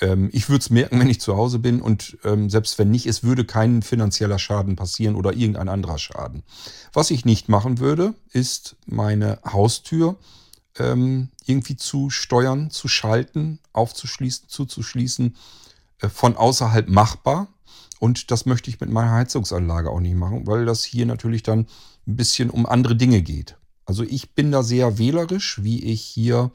Ähm, ich würde es merken, wenn ich zu Hause bin und ähm, selbst wenn nicht, es würde kein finanzieller Schaden passieren oder irgendein anderer Schaden. Was ich nicht machen würde, ist meine Haustür ähm, irgendwie zu steuern, zu schalten, aufzuschließen, zuzuschließen, äh, von außerhalb machbar. Und das möchte ich mit meiner Heizungsanlage auch nicht machen, weil das hier natürlich dann ein bisschen um andere Dinge geht. Also ich bin da sehr wählerisch, wie ich hier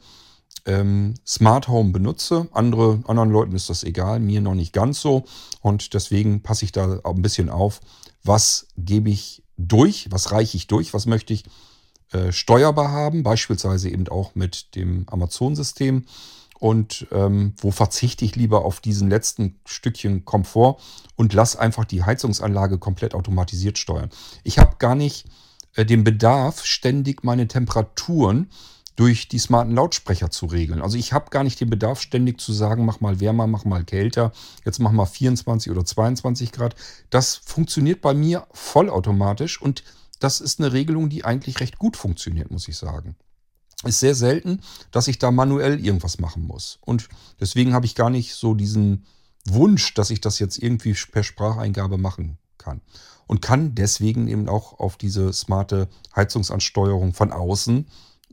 ähm, Smart Home benutze. Andere, anderen Leuten ist das egal, mir noch nicht ganz so. Und deswegen passe ich da ein bisschen auf, was gebe ich durch, was reiche ich durch, was möchte ich äh, steuerbar haben, beispielsweise eben auch mit dem Amazon-System und ähm, wo verzichte ich lieber auf diesen letzten Stückchen Komfort und lasse einfach die Heizungsanlage komplett automatisiert steuern. Ich habe gar nicht äh, den Bedarf, ständig meine Temperaturen durch die smarten Lautsprecher zu regeln. Also ich habe gar nicht den Bedarf, ständig zu sagen, mach mal wärmer, mach mal kälter, jetzt mach mal 24 oder 22 Grad. Das funktioniert bei mir vollautomatisch und das ist eine Regelung, die eigentlich recht gut funktioniert, muss ich sagen ist sehr selten, dass ich da manuell irgendwas machen muss. Und deswegen habe ich gar nicht so diesen Wunsch, dass ich das jetzt irgendwie per Spracheingabe machen kann. Und kann deswegen eben auch auf diese smarte Heizungsansteuerung von außen,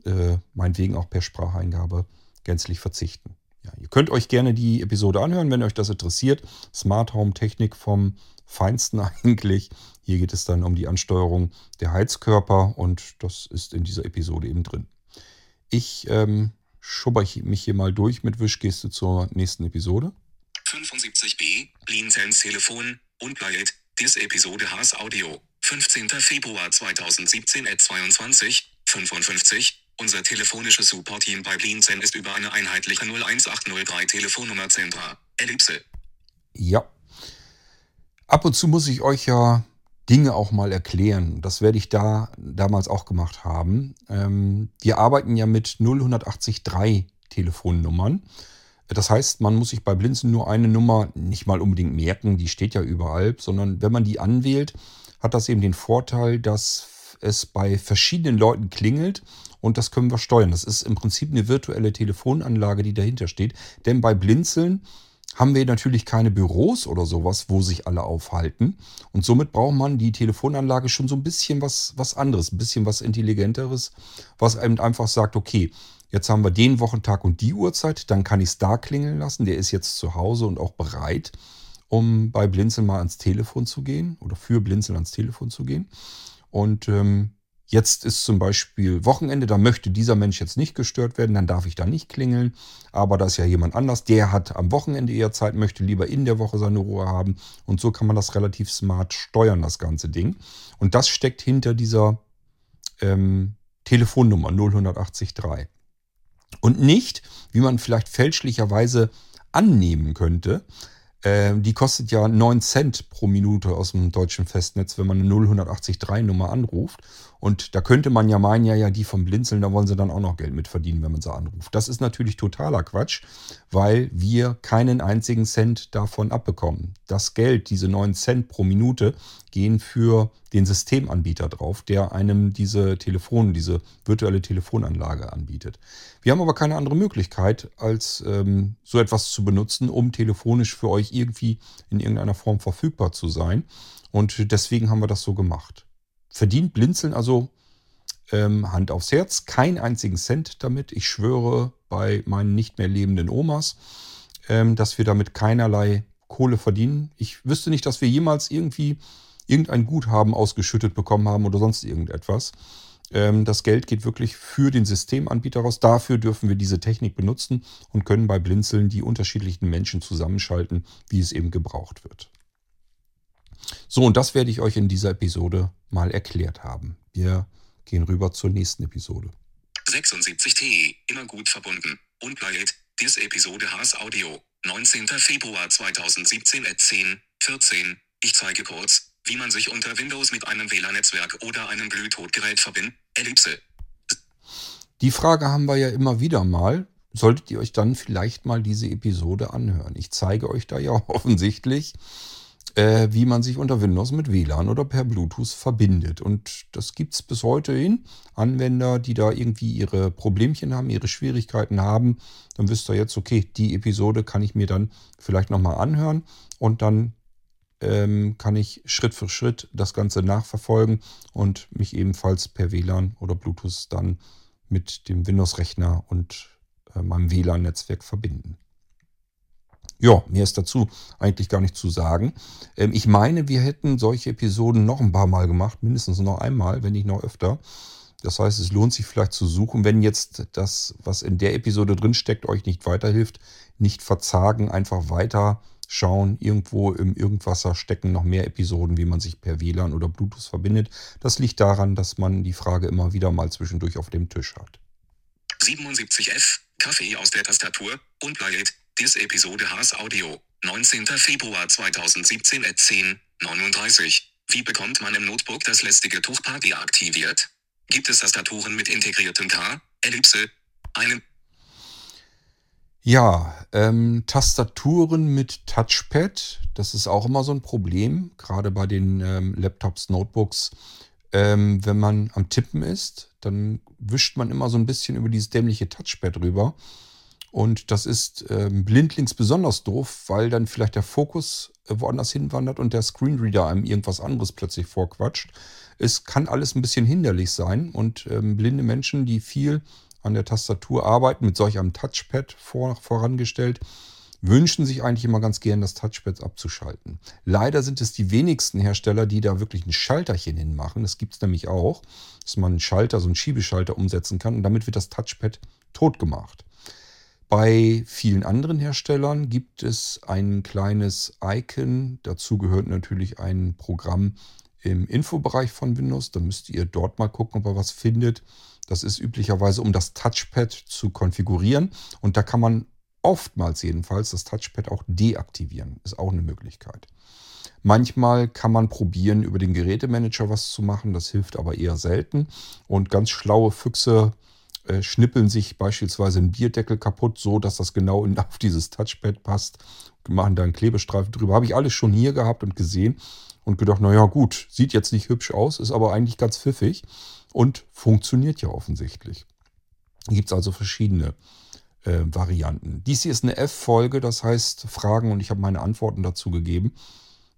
äh, meinetwegen auch per Spracheingabe, gänzlich verzichten. Ja, ihr könnt euch gerne die Episode anhören, wenn euch das interessiert. Smart Home Technik vom Feinsten eigentlich. Hier geht es dann um die Ansteuerung der Heizkörper und das ist in dieser Episode eben drin. Ich ähm, schubber mich hier mal durch mit Wischgeste zur nächsten Episode. 75b, Blinzens Telefon, Unplayed, Dis Episode Haas Audio, 15. Februar 2017 at 22, 55. Unser telefonisches Support-Team bei Blinzen ist über eine einheitliche 01803 Telefonnummer Zentra. Ellipse. Ja. Ab und zu muss ich euch ja Dinge auch mal erklären. Das werde ich da damals auch gemacht haben. Ähm, wir arbeiten ja mit 0183 Telefonnummern. Das heißt, man muss sich bei Blinzen nur eine Nummer nicht mal unbedingt merken, die steht ja überall, sondern wenn man die anwählt, hat das eben den Vorteil, dass es bei verschiedenen Leuten klingelt und das können wir steuern. Das ist im Prinzip eine virtuelle Telefonanlage, die dahinter steht. Denn bei Blinzeln haben wir natürlich keine Büros oder sowas, wo sich alle aufhalten. Und somit braucht man die Telefonanlage schon so ein bisschen was, was anderes, ein bisschen was Intelligenteres, was eben einfach sagt, okay, jetzt haben wir den Wochentag und die Uhrzeit, dann kann ich es da klingeln lassen. Der ist jetzt zu Hause und auch bereit, um bei Blinzeln mal ans Telefon zu gehen oder für Blinzeln ans Telefon zu gehen. Und ähm, Jetzt ist zum Beispiel Wochenende, da möchte dieser Mensch jetzt nicht gestört werden, dann darf ich da nicht klingeln. Aber da ist ja jemand anders, der hat am Wochenende eher Zeit, möchte lieber in der Woche seine Ruhe haben. Und so kann man das relativ smart steuern, das ganze Ding. Und das steckt hinter dieser ähm, Telefonnummer 0183. Und nicht, wie man vielleicht fälschlicherweise annehmen könnte, ähm, die kostet ja 9 Cent pro Minute aus dem deutschen Festnetz, wenn man eine 0183 Nummer anruft. Und da könnte man ja meinen, ja, ja, die vom Blinzeln, da wollen sie dann auch noch Geld mit verdienen, wenn man sie anruft. Das ist natürlich totaler Quatsch, weil wir keinen einzigen Cent davon abbekommen. Das Geld, diese 9 Cent pro Minute, gehen für den Systemanbieter drauf, der einem diese Telefon, diese virtuelle Telefonanlage anbietet. Wir haben aber keine andere Möglichkeit, als ähm, so etwas zu benutzen, um telefonisch für euch irgendwie in irgendeiner Form verfügbar zu sein. Und deswegen haben wir das so gemacht verdient Blinzeln also ähm, Hand aufs Herz, keinen einzigen Cent damit. Ich schwöre bei meinen nicht mehr lebenden Omas, ähm, dass wir damit keinerlei Kohle verdienen. Ich wüsste nicht, dass wir jemals irgendwie irgendein Guthaben ausgeschüttet bekommen haben oder sonst irgendetwas. Ähm, das Geld geht wirklich für den Systemanbieter raus. Dafür dürfen wir diese Technik benutzen und können bei Blinzeln die unterschiedlichen Menschen zusammenschalten, wie es eben gebraucht wird. So, und das werde ich euch in dieser Episode mal erklärt haben. Wir gehen rüber zur nächsten Episode. 76T, immer gut verbunden. Unplayed, Dis Episode Haas Audio, 19. Februar 2017 at 10, 14. Ich zeige kurz, wie man sich unter Windows mit einem WLAN-Netzwerk oder einem Bluetooth-Gerät verbindet. Ellipse. Die Frage haben wir ja immer wieder mal. Solltet ihr euch dann vielleicht mal diese Episode anhören? Ich zeige euch da ja offensichtlich, äh, wie man sich unter Windows mit WLAN oder per Bluetooth verbindet. Und das gibt es bis heute hin. Anwender, die da irgendwie ihre Problemchen haben, ihre Schwierigkeiten haben, dann wisst ihr jetzt, okay, die Episode kann ich mir dann vielleicht nochmal anhören und dann ähm, kann ich Schritt für Schritt das Ganze nachverfolgen und mich ebenfalls per WLAN oder Bluetooth dann mit dem Windows-Rechner und äh, meinem WLAN-Netzwerk verbinden. Ja, mehr ist dazu eigentlich gar nicht zu sagen. Ähm, ich meine, wir hätten solche Episoden noch ein paar Mal gemacht, mindestens noch einmal, wenn nicht noch öfter. Das heißt, es lohnt sich vielleicht zu suchen, wenn jetzt das, was in der Episode drin steckt, euch nicht weiterhilft, nicht verzagen, einfach weiter schauen. Irgendwo im Irgendwasser stecken noch mehr Episoden, wie man sich per WLAN oder Bluetooth verbindet. Das liegt daran, dass man die Frage immer wieder mal zwischendurch auf dem Tisch hat. 77F, Kaffee aus der Tastatur, Unplayed, Dis Episode Haas Audio, 19. Februar 2017 at 10, 39. Wie bekommt man im Notebook das lästige Tuchpad deaktiviert? Gibt es Tastaturen mit integriertem K, Ellipse, einem ja, ähm, Tastaturen mit Touchpad, das ist auch immer so ein Problem, gerade bei den ähm, Laptops, Notebooks. Ähm, wenn man am Tippen ist, dann wischt man immer so ein bisschen über dieses dämliche Touchpad rüber. Und das ist ähm, blindlings besonders doof, weil dann vielleicht der Fokus äh, woanders hinwandert und der Screenreader einem irgendwas anderes plötzlich vorquatscht. Es kann alles ein bisschen hinderlich sein und ähm, blinde Menschen, die viel an der Tastatur arbeiten, mit solch einem Touchpad vor, vorangestellt, wünschen sich eigentlich immer ganz gern, das Touchpad abzuschalten. Leider sind es die wenigsten Hersteller, die da wirklich ein Schalterchen hinmachen. Das gibt es nämlich auch, dass man einen Schalter, so einen Schiebeschalter umsetzen kann und damit wird das Touchpad tot gemacht. Bei vielen anderen Herstellern gibt es ein kleines Icon. Dazu gehört natürlich ein Programm im Infobereich von Windows. Da müsst ihr dort mal gucken, ob ihr was findet. Das ist üblicherweise, um das Touchpad zu konfigurieren. Und da kann man oftmals jedenfalls das Touchpad auch deaktivieren. Ist auch eine Möglichkeit. Manchmal kann man probieren, über den Gerätemanager was zu machen. Das hilft aber eher selten. Und ganz schlaue Füchse äh, schnippeln sich beispielsweise einen Bierdeckel kaputt, so dass das genau auf dieses Touchpad passt. Machen da einen Klebestreifen drüber. Habe ich alles schon hier gehabt und gesehen und gedacht, naja gut, sieht jetzt nicht hübsch aus, ist aber eigentlich ganz pfiffig und funktioniert ja offensichtlich. Gibt es also verschiedene äh, Varianten. Dies hier ist eine F-Folge, das heißt Fragen und ich habe meine Antworten dazu gegeben.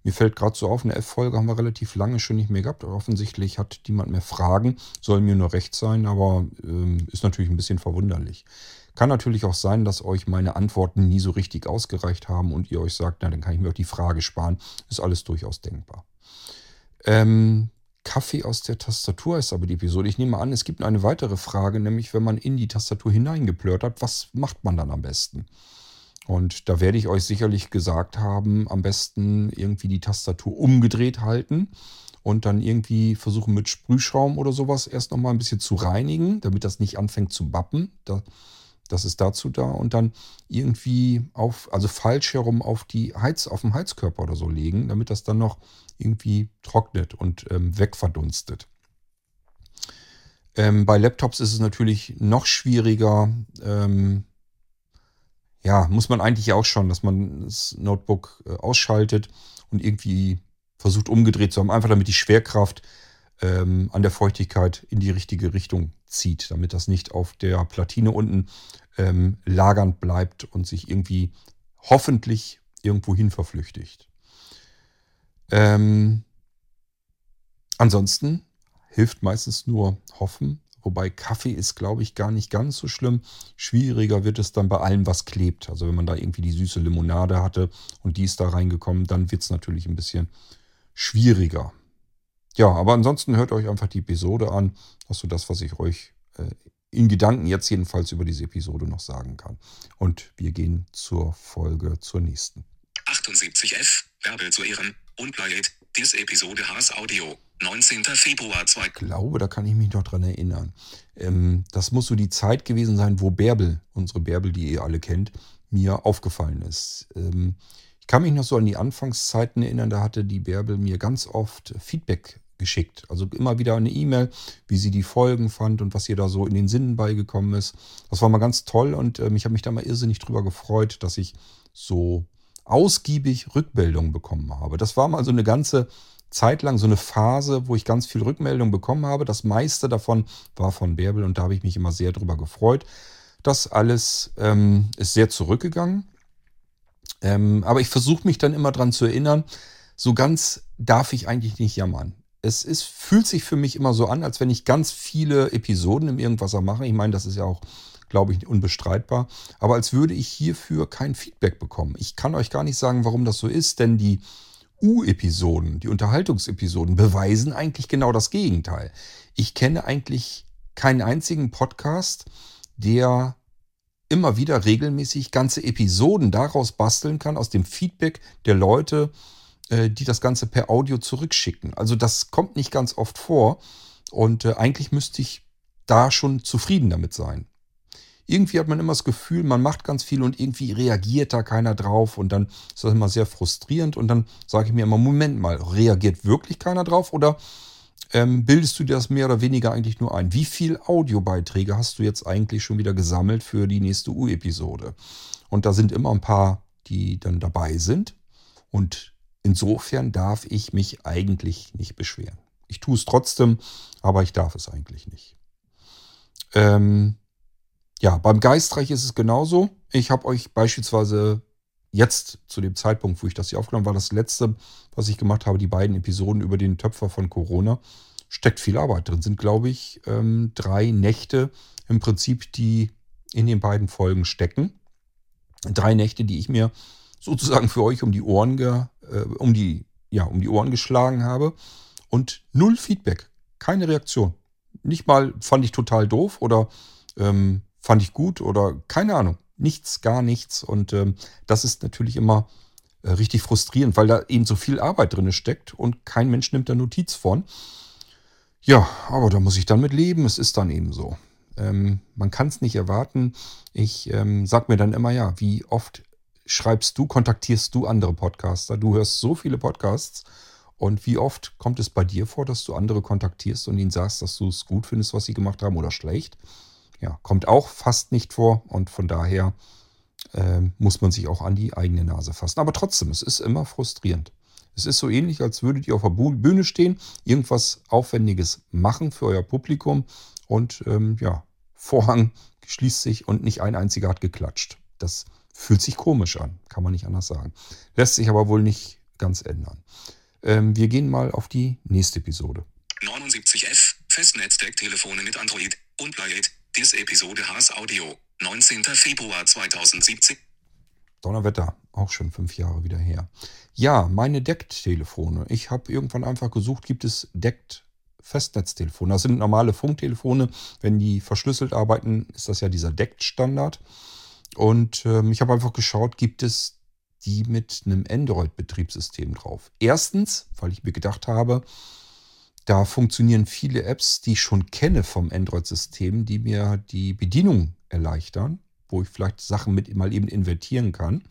Mir fällt gerade so auf, eine F-Folge haben wir relativ lange schon nicht mehr gehabt. Offensichtlich hat niemand mehr Fragen. Soll mir nur recht sein, aber ähm, ist natürlich ein bisschen verwunderlich. Kann natürlich auch sein, dass euch meine Antworten nie so richtig ausgereicht haben und ihr euch sagt, na, dann kann ich mir auch die Frage sparen. Ist alles durchaus denkbar. Ähm, Kaffee aus der Tastatur ist aber die Episode. Ich nehme an, es gibt eine weitere Frage, nämlich wenn man in die Tastatur hineingeplört hat, was macht man dann am besten? Und da werde ich euch sicherlich gesagt haben, am besten irgendwie die Tastatur umgedreht halten und dann irgendwie versuchen mit Sprühschaum oder sowas erst nochmal ein bisschen zu reinigen, damit das nicht anfängt zu bappen. das ist dazu da. Und dann irgendwie auf, also falsch herum auf die Heiz, auf den Heizkörper oder so legen, damit das dann noch irgendwie trocknet und ähm, wegverdunstet. Ähm, bei Laptops ist es natürlich noch schwieriger. Ähm, ja, muss man eigentlich auch schauen, dass man das Notebook äh, ausschaltet und irgendwie versucht umgedreht zu haben, einfach damit die Schwerkraft ähm, an der Feuchtigkeit in die richtige Richtung zieht, damit das nicht auf der Platine unten ähm, lagernd bleibt und sich irgendwie hoffentlich irgendwo hin verflüchtigt. Ähm, ansonsten hilft meistens nur Hoffen. Wobei Kaffee ist, glaube ich, gar nicht ganz so schlimm. Schwieriger wird es dann bei allem, was klebt. Also wenn man da irgendwie die süße Limonade hatte und die ist da reingekommen, dann wird es natürlich ein bisschen schwieriger. ja, aber ansonsten hört euch einfach die Episode an. Das ist so das, was ich euch äh, in Gedanken jetzt jedenfalls über diese Episode noch sagen kann. Und wir gehen zur Folge, zur nächsten. 78F, Werbel zu Ehren, Unplayed, Dis Episode Haas Audio, 19. Februar 2. Ich glaube, da kann ich mich noch dran erinnern. Ähm, das muss so die Zeit gewesen sein, wo Bärbel, unsere Bärbel, die ihr alle kennt, mir aufgefallen ist. Ähm, ich kann mich noch so an die Anfangszeiten erinnern, da hatte die Bärbel mir ganz oft Feedback geschickt. Also immer wieder eine E-Mail, wie sie die Folgen fand und was ihr da so in den Sinnen beigekommen ist. Das war mal ganz toll und ähm, ich habe mich da mal irrsinnig drüber gefreut, dass ich so ausgiebig Rückmeldungen bekommen habe. Das war mal so eine ganze Zeit lang so eine Phase, wo ich ganz viel Rückmeldungen bekommen habe. Das meiste davon war von Bärbel und da habe ich mich immer sehr drüber gefreut. Das alles ähm, ist sehr zurückgegangen. Ähm, aber ich versuche mich dann immer dran zu erinnern, so ganz darf ich eigentlich nicht jammern. Es ist, fühlt sich für mich immer so an, als wenn ich ganz viele Episoden im Irgendwasser mache. Ich meine, das ist ja auch, glaube ich, unbestreitbar. Aber als würde ich hierfür kein Feedback bekommen. Ich kann euch gar nicht sagen, warum das so ist, denn die U-Episoden, die Unterhaltungsepisoden, beweisen eigentlich genau das Gegenteil. Ich kenne eigentlich keinen einzigen Podcast, der immer wieder regelmäßig ganze Episoden daraus basteln kann, aus dem Feedback der Leute, äh, die das Ganze per Audio zurückschicken. Also das kommt nicht ganz oft vor und äh, eigentlich müsste ich da schon zufrieden damit sein. Irgendwie hat man immer das Gefühl, man macht ganz viel und irgendwie reagiert da keiner drauf und dann ist das immer sehr frustrierend und dann sage ich mir immer, Moment mal, reagiert wirklich keiner drauf oder ähm, bildest du dir das mehr oder weniger eigentlich nur ein? Wie viele Audiobeiträge hast du jetzt eigentlich schon wieder gesammelt für die nächste U-Episode? Und da sind immer ein paar, die dann dabei sind. Und insofern darf ich mich eigentlich nicht beschweren. Ich tue es trotzdem, aber ich darf es eigentlich nicht. Ähm, ja, beim Geistreich ist es genauso. Ich habe euch beispielsweise jetzt zu dem Zeitpunkt, wo ich das hier aufgenommen war, das letzte, was ich gemacht habe, die beiden Episoden über den Töpfer von Corona, steckt viel Arbeit drin. Sind, glaube ich, ähm, drei Nächte im Prinzip, die in den beiden Folgen stecken. Drei Nächte, die ich mir sozusagen für euch um die Ohren, ge, äh, um die, ja, um die Ohren geschlagen habe. Und null Feedback, keine Reaktion. Nicht mal fand ich total doof oder ähm, fand ich gut oder keine Ahnung nichts, gar nichts. Und ähm, das ist natürlich immer äh, richtig frustrierend, weil da eben so viel Arbeit drin steckt und kein Mensch nimmt da Notiz von. Ja, aber da muss ich dann mit leben. Es ist dann eben so. Ähm, man kann es nicht erwarten. Ich ähm, sag mir dann immer, ja, wie oft schreibst du, kontaktierst du andere Podcaster? Du hörst so viele Podcasts. Und wie oft kommt es bei dir vor, dass du andere kontaktierst und ihnen sagst, dass du es gut findest, was sie gemacht haben oder schlecht? Ja, kommt auch fast nicht vor und von daher äh, muss man sich auch an die eigene Nase fassen. Aber trotzdem, es ist immer frustrierend. Es ist so ähnlich, als würdet ihr auf der Bühne stehen, irgendwas Aufwendiges machen für euer Publikum und ähm, ja, Vorhang schließt sich und nicht ein einziger hat geklatscht. Das fühlt sich komisch an, kann man nicht anders sagen. Lässt sich aber wohl nicht ganz ändern. Ähm, wir gehen mal auf die nächste Episode. 79F, Festnetzdeck-Telefone mit Android, Unplayed, Dis Episode Haas Audio, 19. Februar 2017. Donnerwetter, auch schon fünf Jahre wieder her. Ja, meine Deckt-Telefone. Ich habe irgendwann einfach gesucht, gibt es Deckt Festnetztelefone. Das sind normale Funktelefone. Wenn die verschlüsselt arbeiten, ist das ja dieser Deckt-Standard. Und ähm, ich habe einfach geschaut, gibt es die mit einem Android-Betriebssystem drauf. Erstens, weil ich mir gedacht habe, da funktionieren viele Apps, die ich schon kenne vom Android-System, die mir die Bedienung erleichtern, wo ich vielleicht Sachen mit mal eben invertieren kann.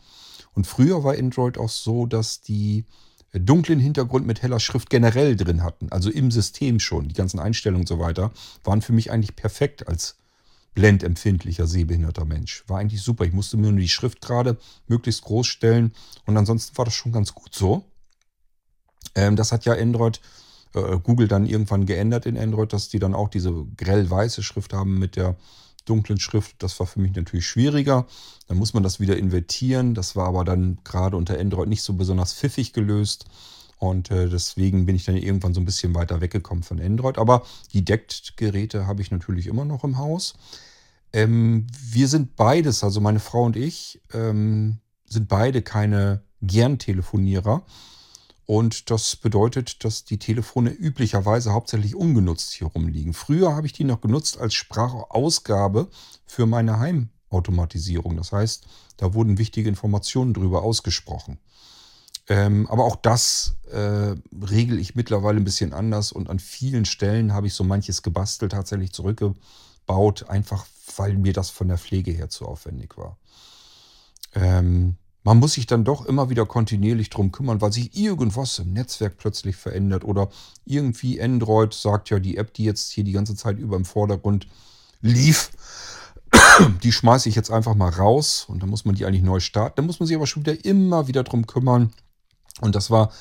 Und früher war Android auch so, dass die dunklen Hintergrund mit heller Schrift generell drin hatten, also im System schon. Die ganzen Einstellungen und so weiter waren für mich eigentlich perfekt als blendempfindlicher sehbehinderter Mensch. War eigentlich super. Ich musste mir nur die Schrift gerade möglichst groß stellen und ansonsten war das schon ganz gut so. Ähm, das hat ja Android äh, Google dann irgendwann geändert in Android, dass die dann auch diese grell weiße Schrift haben mit der dunklen Schrift. Das war für mich natürlich schwieriger. Dann muss man das wieder invertieren. Das war aber dann gerade unter Android nicht so besonders pfiffig gelöst. Und äh, deswegen bin ich dann irgendwann so ein bisschen weiter weggekommen von Android. Aber die Deckt-Geräte habe ich natürlich immer noch im Haus. Ähm, wir sind beides, also meine Frau und ich, ähm, sind beide keine Gern-Telefonierer. Und das bedeutet, dass die Telefone üblicherweise hauptsächlich ungenutzt hier rumliegen. Früher habe ich die noch genutzt als Sprachausgabe für meine Heimautomatisierung. Das heißt, da wurden wichtige Informationen drüber ausgesprochen. Ähm, aber auch das äh, regel ich mittlerweile ein bisschen anders und an vielen Stellen habe ich so manches gebastelt, tatsächlich zurückgebaut, einfach weil mir das von der Pflege her zu aufwendig war. Ähm, man muss sich dann doch immer wieder kontinuierlich drum kümmern, weil sich irgendwas im Netzwerk plötzlich verändert oder irgendwie Android sagt ja, die App, die jetzt hier die ganze Zeit über im Vordergrund lief, die schmeiße ich jetzt einfach mal raus und dann muss man die eigentlich neu starten. Dann muss man sich aber schon wieder immer wieder drum kümmern. Und das war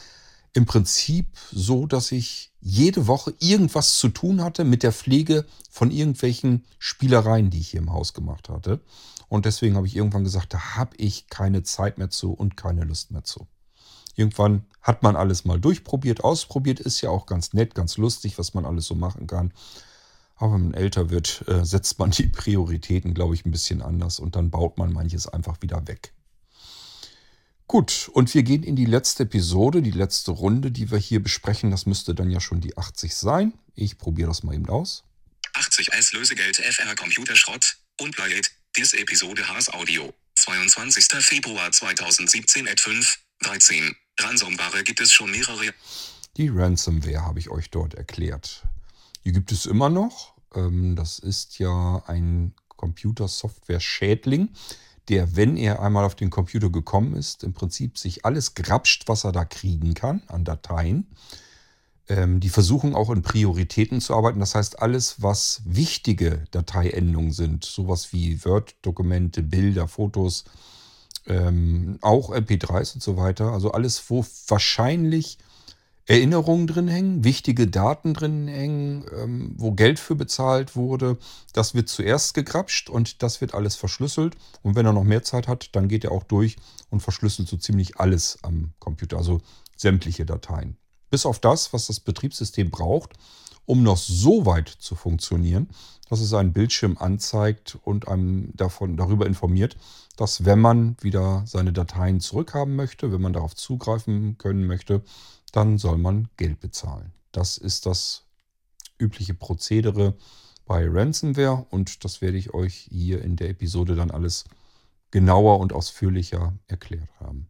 im Prinzip so, dass ich jede Woche irgendwas zu tun hatte mit der Pflege von irgendwelchen Spielereien, die ich hier im Haus gemacht hatte. Und deswegen habe ich irgendwann gesagt, da habe ich keine Zeit mehr zu und keine Lust mehr zu. Irgendwann hat man alles mal durchprobiert, ausprobiert, ist ja auch ganz nett, ganz lustig, was man alles so machen kann. Aber wenn man älter wird, äh, setzt man die Prioritäten, glaube ich, ein bisschen anders und dann baut man manches einfach wieder weg. Gut, und wir gehen in die letzte Episode, die letzte Runde, die wir hier besprechen. Das müsste dann ja schon die 80 sein. Ich probiere das mal eben aus. 80 S Lösegeld FR Computerschrott und Played. Dies Episode Haas Audio. 22. Februar 2017 at 5, 13. Ransomware gibt es schon mehrere. Die Ransomware habe ich euch dort erklärt. Die gibt es immer noch. Ähm, das ist ja ein Computersoftware-Schädling der, wenn er einmal auf den Computer gekommen ist, im Prinzip sich alles grapscht, was er da kriegen kann an Dateien. Ähm, die versuchen auch in Prioritäten zu arbeiten. Das heißt, alles, was wichtige Dateiendungen sind, sowas wie Word-Dokumente, Bilder, Fotos, ähm, auch MP3s und so weiter, also alles, wo wahrscheinlich Erinnerungen drin hängen, wichtige Daten drin hängen, ähm, wo Geld für bezahlt wurde. Das wird zuerst gegrapscht und das wird alles verschlüsselt. Und wenn er noch mehr Zeit hat, dann geht er auch durch und verschlüsselt so ziemlich alles am Computer, also sämtliche Dateien. Bis auf das, was das Betriebssystem braucht, um noch so weit zu funktionieren, dass es einen Bildschirm anzeigt und einem davon, darüber informiert, dass wenn man wieder seine Dateien zurückhaben möchte, wenn man darauf zugreifen können möchte, dann soll man Geld bezahlen. Das ist das übliche Prozedere bei Ransomware und das werde ich euch hier in der Episode dann alles genauer und ausführlicher erklärt haben.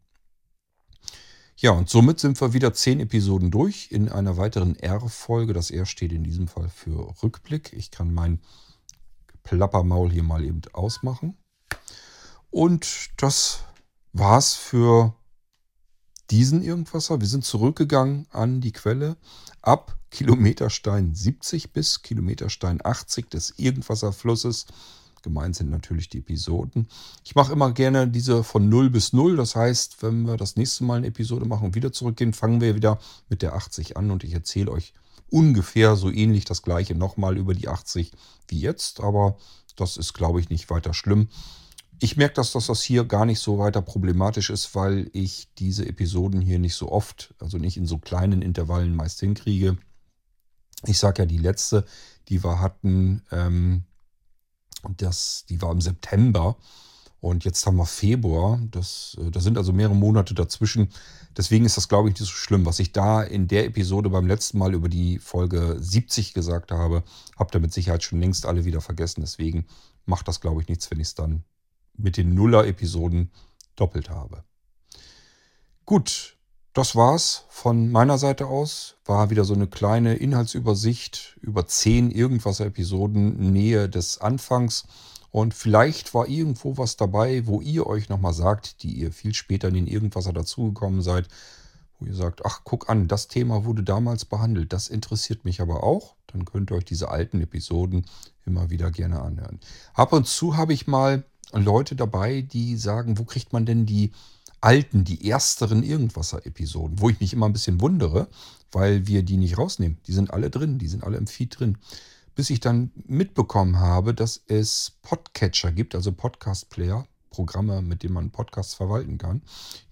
Ja, und somit sind wir wieder zehn Episoden durch in einer weiteren R-Folge. Das R steht in diesem Fall für Rückblick. Ich kann mein Plappermaul hier mal eben ausmachen. Und das war's für diesen Irgendwasser. Wir sind zurückgegangen an die Quelle ab Kilometerstein 70 bis Kilometerstein 80 des Irgendwasserflusses. Gemeint sind natürlich die Episoden. Ich mache immer gerne diese von 0 bis 0. Das heißt, wenn wir das nächste Mal eine Episode machen und wieder zurückgehen, fangen wir wieder mit der 80 an und ich erzähle euch ungefähr so ähnlich das gleiche nochmal über die 80 wie jetzt. Aber das ist, glaube ich, nicht weiter schlimm. Ich merke, dass das hier gar nicht so weiter problematisch ist, weil ich diese Episoden hier nicht so oft, also nicht in so kleinen Intervallen meist hinkriege. Ich sage ja, die letzte, die wir hatten, ähm, das, die war im September und jetzt haben wir Februar. Das, äh, da sind also mehrere Monate dazwischen. Deswegen ist das, glaube ich, nicht so schlimm. Was ich da in der Episode beim letzten Mal über die Folge 70 gesagt habe, habt ihr mit Sicherheit schon längst alle wieder vergessen. Deswegen macht das, glaube ich, nichts, wenn ich es dann mit den Nuller-Episoden doppelt habe. Gut, das war's von meiner Seite aus. War wieder so eine kleine Inhaltsübersicht über zehn Irgendwas-Episoden Nähe des Anfangs. Und vielleicht war irgendwo was dabei, wo ihr euch nochmal sagt, die ihr viel später in den Irgendwasser dazugekommen seid, wo ihr sagt, ach guck an, das Thema wurde damals behandelt, das interessiert mich aber auch. Dann könnt ihr euch diese alten Episoden immer wieder gerne anhören. Ab und zu habe ich mal Leute dabei, die sagen, wo kriegt man denn die alten, die ersteren Irgendwasser-Episoden, wo ich mich immer ein bisschen wundere, weil wir die nicht rausnehmen. Die sind alle drin, die sind alle im Feed drin. Bis ich dann mitbekommen habe, dass es Podcatcher gibt, also Podcast-Player, Programme, mit denen man Podcasts verwalten kann,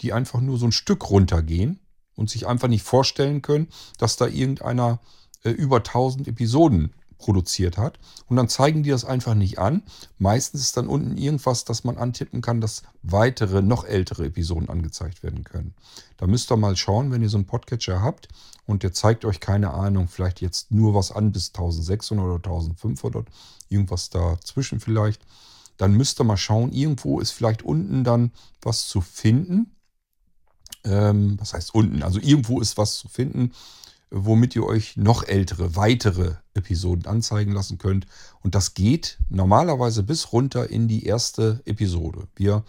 die einfach nur so ein Stück runtergehen und sich einfach nicht vorstellen können, dass da irgendeiner äh, über 1000 Episoden produziert hat. Und dann zeigen die das einfach nicht an. Meistens ist dann unten irgendwas, das man antippen kann, dass weitere, noch ältere Episoden angezeigt werden können. Da müsst ihr mal schauen, wenn ihr so einen Podcatcher habt und der zeigt euch keine Ahnung, vielleicht jetzt nur was an bis 1600 oder 1500, irgendwas dazwischen vielleicht. Dann müsst ihr mal schauen, irgendwo ist vielleicht unten dann was zu finden. Ähm, was heißt unten? Also irgendwo ist was zu finden, womit ihr euch noch ältere, weitere Episoden anzeigen lassen könnt. Und das geht normalerweise bis runter in die erste Episode. Wir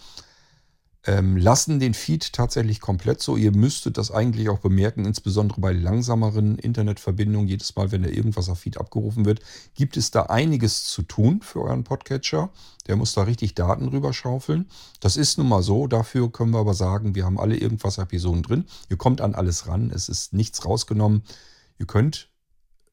ähm, lassen den Feed tatsächlich komplett so. Ihr müsstet das eigentlich auch bemerken, insbesondere bei langsameren Internetverbindungen. Jedes Mal, wenn da irgendwas auf Feed abgerufen wird, gibt es da einiges zu tun für euren Podcatcher. Der muss da richtig Daten rüberschaufeln. Das ist nun mal so. Dafür können wir aber sagen, wir haben alle irgendwas Episoden drin. Ihr kommt an alles ran. Es ist nichts rausgenommen. Ihr könnt,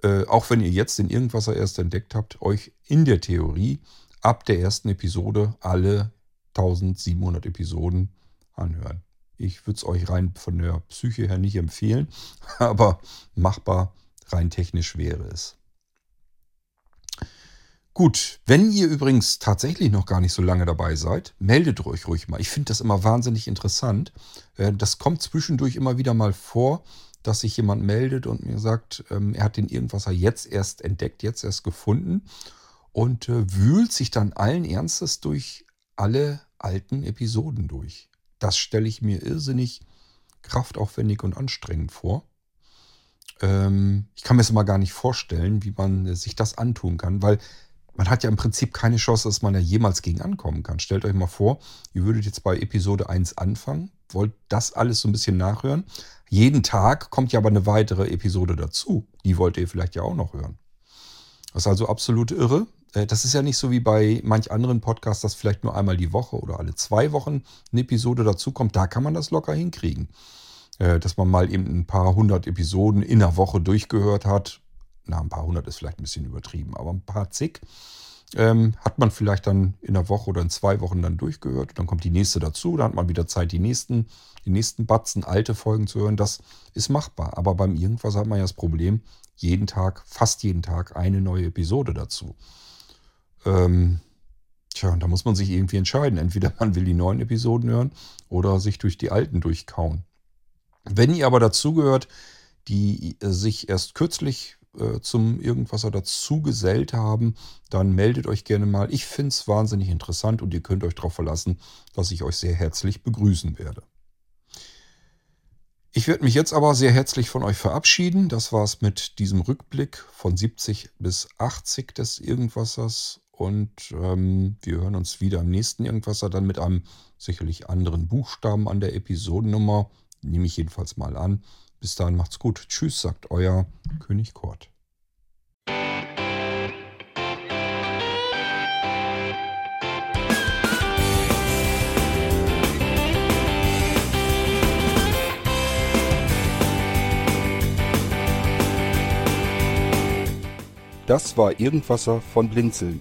äh, auch wenn ihr jetzt den Irgendwasser erst entdeckt habt, euch in der Theorie ab der ersten Episode alle 1700 Episoden anhören. Ich würde es euch rein von der Psyche her nicht empfehlen, aber machbar rein technisch wäre es. Gut, wenn ihr übrigens tatsächlich noch gar nicht so lange dabei seid, meldet euch ruhig mal. Ich finde das immer wahnsinnig interessant. Äh, das kommt zwischendurch immer wieder mal vor, dass sich jemand meldet und mir sagt, ähm, er hat den Irgendwasser jetzt erst entdeckt, jetzt erst gefunden und äh, wühlt sich dann allen Ernstes durch alle alten Episoden durch. Das stelle ich mir irrsinnig kraftaufwendig und anstrengend vor. Ähm, ich kann mir das immer gar nicht vorstellen, wie man sich das antun kann, weil man hat ja im Prinzip keine Chance, dass man da jemals gegen ankommen kann. Stellt euch mal vor, ihr würdet jetzt bei Episode 1 anfangen, wollt das alles so ein bisschen nachhören. Jeden Tag kommt ja aber eine weitere Episode dazu. Die wollt ihr vielleicht ja auch noch hören. Das ist also absolut irre. Äh, das ist ja nicht so wie bei manch anderen Podcasts, dass vielleicht nur einmal die Woche oder alle zwei Wochen eine Episode dazukommt. Da kann man das locker hinkriegen. Äh, dass man mal eben ein paar hundert Episoden in einer Woche durchgehört hat. Na, ein paar hundert ist vielleicht ein bisschen übertrieben, aber ein paar zig ähm, hat man vielleicht dann in einer Woche oder in zwei Wochen dann durchgehört. Dann kommt die nächste dazu, dann hat man wieder Zeit, die nächsten, die nächsten Batzen, alte Folgen zu hören. Das ist machbar. Aber beim Irgendwas hat man ja das Problem, jeden Tag, fast jeden Tag eine neue Episode dazu. Ähm, tja, da muss man sich irgendwie entscheiden. Entweder man will die neuen Episoden hören oder sich durch die alten durchkauen. Wenn ihr aber dazugehört, die äh, sich erst kürzlich äh, zum Irgendwasser dazu gesellt haben, dann meldet euch gerne mal. Ich finde es wahnsinnig interessant und ihr könnt euch darauf verlassen, dass ich euch sehr herzlich begrüßen werde. Ich werde mich jetzt aber sehr herzlich von euch verabschieden. Das war es mit diesem Rückblick von 70 bis 80 des Irgendwassers und ähm, wir hören uns wieder im nächsten Irgendwasser dann mit einem sicherlich anderen Buchstaben an der Episodennummer. Nehme ich jedenfalls mal an. Bis dahin macht's gut. Tschüss, sagt euer König Kort. Das war Irgendwasser von Blinzeln.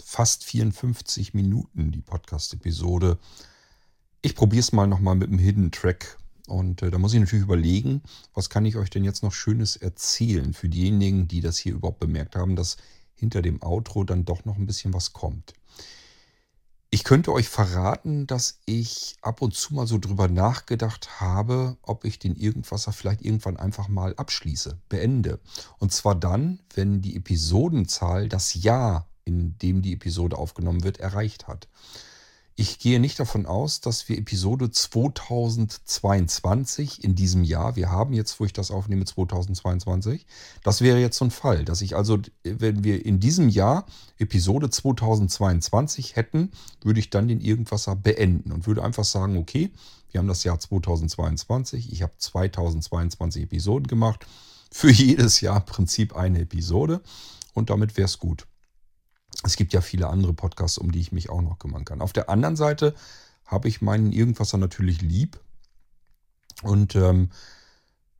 Fast 54 Minuten, die Podcast-Episode. Ich probiere es mal nochmal mit dem Hidden Track. Und äh, da muss ich natürlich überlegen, was kann ich euch denn jetzt noch Schönes erzählen für diejenigen, die das hier überhaupt bemerkt haben, dass hinter dem Outro dann doch noch ein bisschen was kommt. Ich könnte euch verraten, dass ich ab und zu mal so drüber nachgedacht habe, ob ich den Irgendwasser vielleicht irgendwann einfach mal abschließe, beende. Und zwar dann, wenn die Episodenzahl das Jahr, in dem die Episode aufgenommen wird, erreicht hat. Ich gehe nicht davon aus, dass wir Episode 2022 in diesem Jahr, wir haben jetzt, wo ich das aufnehme, 2022, das wäre jetzt so ein Fall, dass ich also, wenn wir in diesem Jahr Episode 2022 hätten, würde ich dann den Irgendwasser beenden und würde einfach sagen, okay, wir haben das Jahr 2022, ich habe 2022 Episoden gemacht, für jedes Jahr im Prinzip eine Episode und damit wäre es gut. Es gibt ja viele andere Podcasts, um die ich mich auch noch kümmern kann. Auf der anderen Seite habe ich meinen Irgendwasser natürlich lieb und ähm,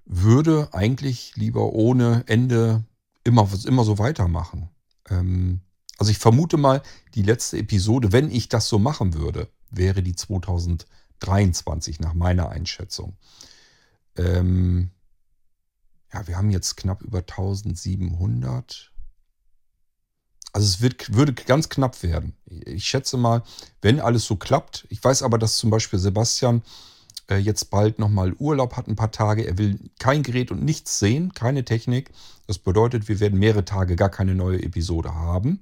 würde eigentlich lieber ohne Ende immer, immer so weitermachen. Ähm, also ich vermute mal, die letzte Episode, wenn ich das so machen würde, wäre die 2023 nach meiner Einschätzung. Ähm, ja, wir haben jetzt knapp über 1700. Also es wird, würde ganz knapp werden. Ich schätze mal, wenn alles so klappt. Ich weiß aber, dass zum Beispiel Sebastian äh, jetzt bald nochmal Urlaub hat, ein paar Tage. Er will kein Gerät und nichts sehen, keine Technik. Das bedeutet, wir werden mehrere Tage gar keine neue Episode haben.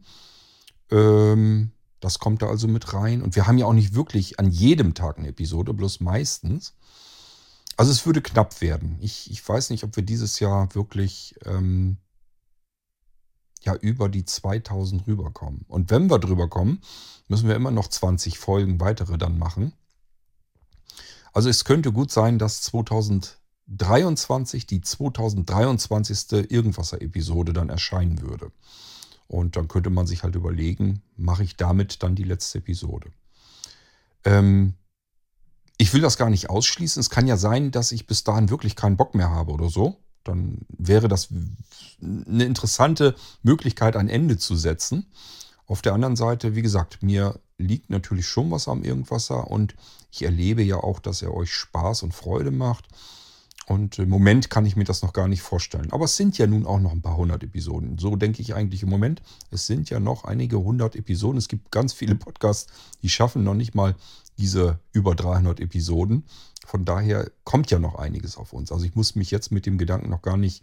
Ähm, das kommt da also mit rein. Und wir haben ja auch nicht wirklich an jedem Tag eine Episode, bloß meistens. Also es würde knapp werden. Ich, ich weiß nicht, ob wir dieses Jahr wirklich ähm, ja über die 2000 rüberkommen. Und wenn wir drüber kommen, müssen wir immer noch 20 Folgen weitere dann machen. Also es könnte gut sein, dass 2023 die 2023. Irgendwasser-Episode dann erscheinen würde. Und dann könnte man sich halt überlegen, mache ich damit dann die letzte Episode. Ähm, ich will das gar nicht ausschließen. Es kann ja sein, dass ich bis dahin wirklich keinen Bock mehr habe oder so dann wäre das eine interessante Möglichkeit, ein Ende zu setzen. Auf der anderen Seite, wie gesagt, mir liegt natürlich schon was am Irgendwasser und ich erlebe ja auch, dass er euch Spaß und Freude macht. Und im Moment kann ich mir das noch gar nicht vorstellen. Aber es sind ja nun auch noch ein paar hundert Episoden. So denke ich eigentlich im Moment. Es sind ja noch einige hundert Episoden. Es gibt ganz viele Podcasts, die schaffen noch nicht mal diese über 300 Episoden. Von daher kommt ja noch einiges auf uns. Also ich muss mich jetzt mit dem Gedanken noch gar nicht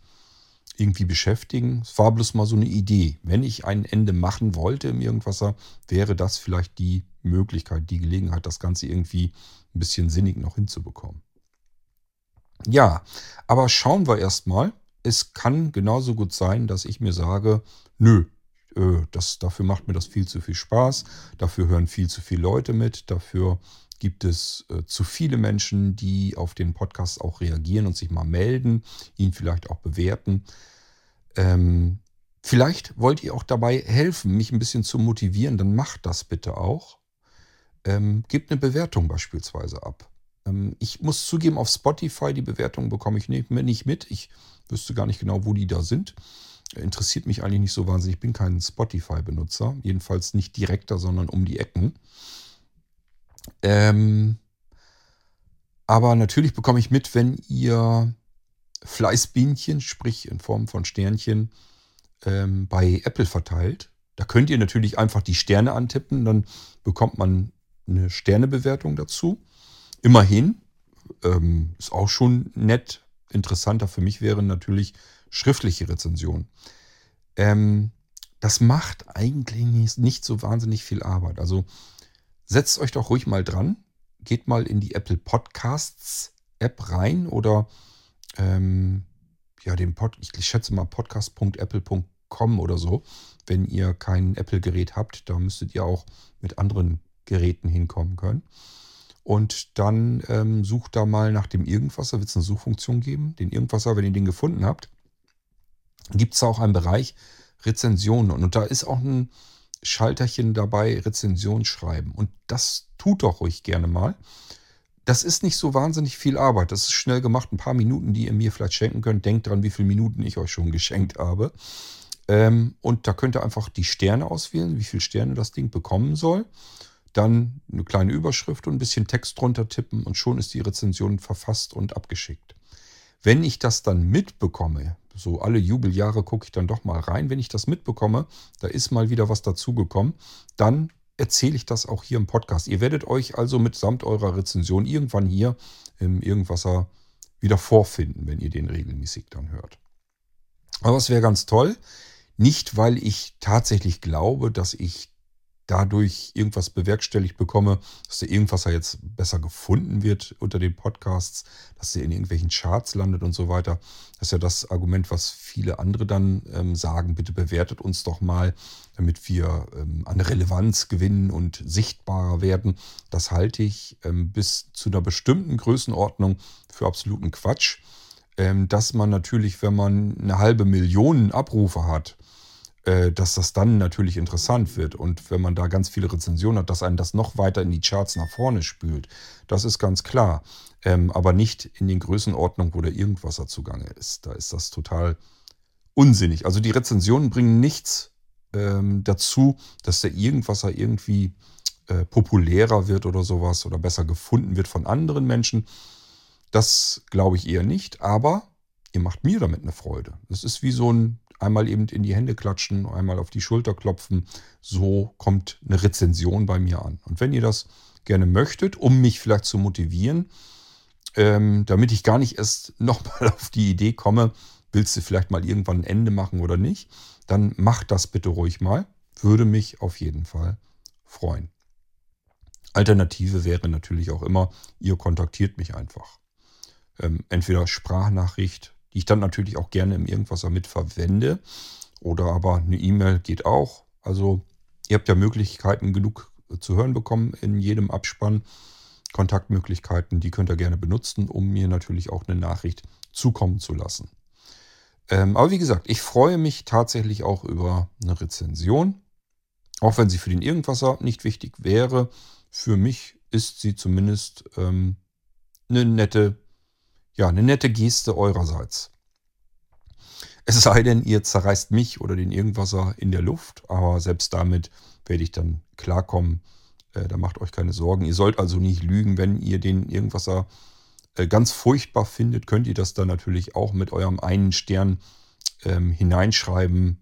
irgendwie beschäftigen. Es war bloß mal so eine Idee. Wenn ich ein Ende machen wollte im Irgendwasser, wäre das vielleicht die Möglichkeit, die Gelegenheit, das Ganze irgendwie ein bisschen sinnig noch hinzubekommen. Ja, aber schauen wir erstmal. Es kann genauso gut sein, dass ich mir sage, nö, äh, das, dafür macht mir das viel zu viel Spaß, dafür hören viel zu viele Leute mit, dafür gibt es äh, zu viele Menschen, die auf den Podcast auch reagieren und sich mal melden, ihn vielleicht auch bewerten. Ähm, vielleicht wollt ihr auch dabei helfen, mich ein bisschen zu motivieren, dann macht das bitte auch. Ähm, gebt eine Bewertung beispielsweise ab. Ähm, ich muss zugeben, auf Spotify die Bewertung bekomme ich nicht, nicht mit. Ich wüsste gar nicht genau, wo die da sind. Interessiert mich eigentlich nicht so wahnsinnig. Ich bin kein Spotify-Benutzer. Jedenfalls nicht direkter, sondern um die Ecken. Ähm, aber natürlich bekomme ich mit, wenn ihr Fleißbienchen, sprich in Form von Sternchen, ähm, bei Apple verteilt. Da könnt ihr natürlich einfach die Sterne antippen, dann bekommt man eine Sternebewertung dazu. Immerhin, ähm, ist auch schon nett. Interessanter für mich wären natürlich schriftliche Rezensionen. Ähm, das macht eigentlich nicht, so wahnsinnig viel Arbeit. Also setzt euch doch ruhig mal dran. Geht mal in die Apple Podcasts App rein oder ähm, ja, den Pod, ich schätze mal podcast.apple.com oder so. Wenn ihr kein Apple-Gerät habt, da müsstet ihr auch mit anderen Geräten hinkommen können. Und dann ähm, sucht da mal nach dem Irgendwasser, wird es eine Suchfunktion geben. Den Irgendwasser, wenn ihr den gefunden habt, gibt es auch einen Bereich Rezensionen. Und da ist auch ein Schalterchen dabei, Rezension schreiben. Und das tut doch ruhig gerne mal. Das ist nicht so wahnsinnig viel Arbeit. Das ist schnell gemacht. Ein paar Minuten, die ihr mir vielleicht schenken könnt. Denkt dran, wie viele Minuten ich euch schon geschenkt habe. Ähm, und da könnt ihr einfach die Sterne auswählen, wie viele Sterne das Ding bekommen soll. Dann eine kleine Überschrift und ein bisschen Text drunter tippen und schon ist die Rezension verfasst und abgeschickt. Wenn ich das dann mitbekomme, so alle Jubeljahre gucke ich dann doch mal rein. Wenn ich das mitbekomme, da ist mal wieder was dazugekommen, dann erzähle ich das auch hier im Podcast. Ihr werdet euch also mitsamt eurer Rezension irgendwann hier im Irgendwasser wieder vorfinden, wenn ihr den regelmäßig dann hört. Aber es wäre ganz toll, nicht weil ich tatsächlich glaube, dass ich dadurch irgendwas bewerkstelligt bekomme, dass der Irgendwasser jetzt besser gefunden wird unter den Podcasts, dass der in irgendwelchen Charts landet und so weiter. Das ist ja das Argument, was viele andere dann ähm, sagen, bitte bewertet uns doch mal, damit wir ähm, an Relevanz gewinnen und sichtbarer werden. Das halte ich ähm, bis zu einer bestimmten Größenordnung für absoluten Quatsch. Ähm, dass man natürlich, wenn man eine halbe Million Abrufe hat, dass das dann natürlich interessant wird. Und wenn man da ganz viele Rezensionen hat, dass einen das noch weiter in die Charts nach vorne spült. Das ist ganz klar. Ähm, aber nicht in den Größenordnungen, wo der Irgendwasser zugange ist. Da ist das total unsinnig. Also die Rezensionen bringen nichts ähm, dazu, dass der Irgendwasser irgendwie äh, populärer wird oder sowas oder besser gefunden wird von anderen Menschen. Das glaube ich eher nicht, aber ihr macht mir damit eine Freude. Das ist wie so ein einmal eben in die Hände klatschen, einmal auf die Schulter klopfen. So kommt eine Rezension bei mir an. Und wenn ihr das gerne möchtet, um mich vielleicht zu motivieren, ähm, damit ich gar nicht erst nochmal auf die Idee komme, willst du vielleicht mal irgendwann ein Ende machen oder nicht, dann macht das bitte ruhig mal. Würde mich auf jeden Fall freuen. Alternative wäre natürlich auch immer, ihr kontaktiert mich einfach. Ähm, entweder Sprachnachricht die ich dann natürlich auch gerne im Irgendwas mit verwende. Oder aber eine E-Mail geht auch. Also ihr habt ja Möglichkeiten genug zu hören bekommen in jedem Abspann. Kontaktmöglichkeiten, die könnt ihr gerne benutzen, um mir natürlich auch eine Nachricht zukommen zu lassen. Ähm, aber wie gesagt, ich freue mich tatsächlich auch über eine Rezension. Auch wenn sie für den Irgendwasser nicht wichtig wäre, für mich ist sie zumindest ähm, eine nette ja, eine nette Geste eurerseits. Es sei denn, ihr zerreißt mich oder den Irgendwasser in der Luft, aber selbst damit werde ich dann klarkommen. Äh, da macht euch keine Sorgen. Ihr sollt also nicht lügen, wenn ihr den Irgendwasser äh, ganz furchtbar findet, könnt ihr das dann natürlich auch mit eurem einen Stern ähm, hineinschreiben.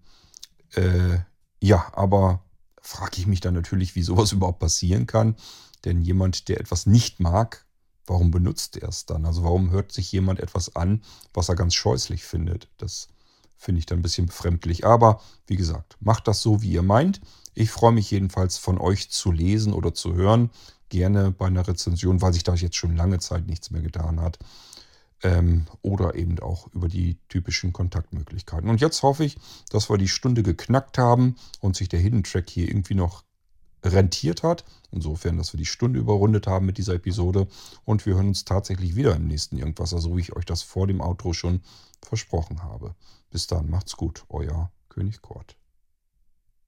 Äh, ja, aber frage ich mich dann natürlich, wie sowas überhaupt passieren kann. Denn jemand, der etwas nicht mag, warum benutzt er es dann? Also warum hört sich jemand etwas an, was er ganz scheußlich findet? Das finde ich dann ein bisschen befremdlich. Aber wie gesagt, macht das so, wie ihr meint. Ich freue mich jedenfalls von euch zu lesen oder zu hören. Gerne bei einer Rezension, weil sich da jetzt schon lange Zeit nichts mehr getan hat. Ähm, oder eben auch über die typischen Kontaktmöglichkeiten. Und jetzt hoffe ich, dass wir die Stunde geknackt haben und sich der Hidden Track hier irgendwie noch rentiert hat. Insofern, dass wir die Stunde überrundet haben mit dieser Episode. Und wir hören uns tatsächlich wieder im nächsten Irgendwas, so also wie ich euch das vor dem Outro schon versprochen habe. Bis dann, macht's gut, euer König Kort.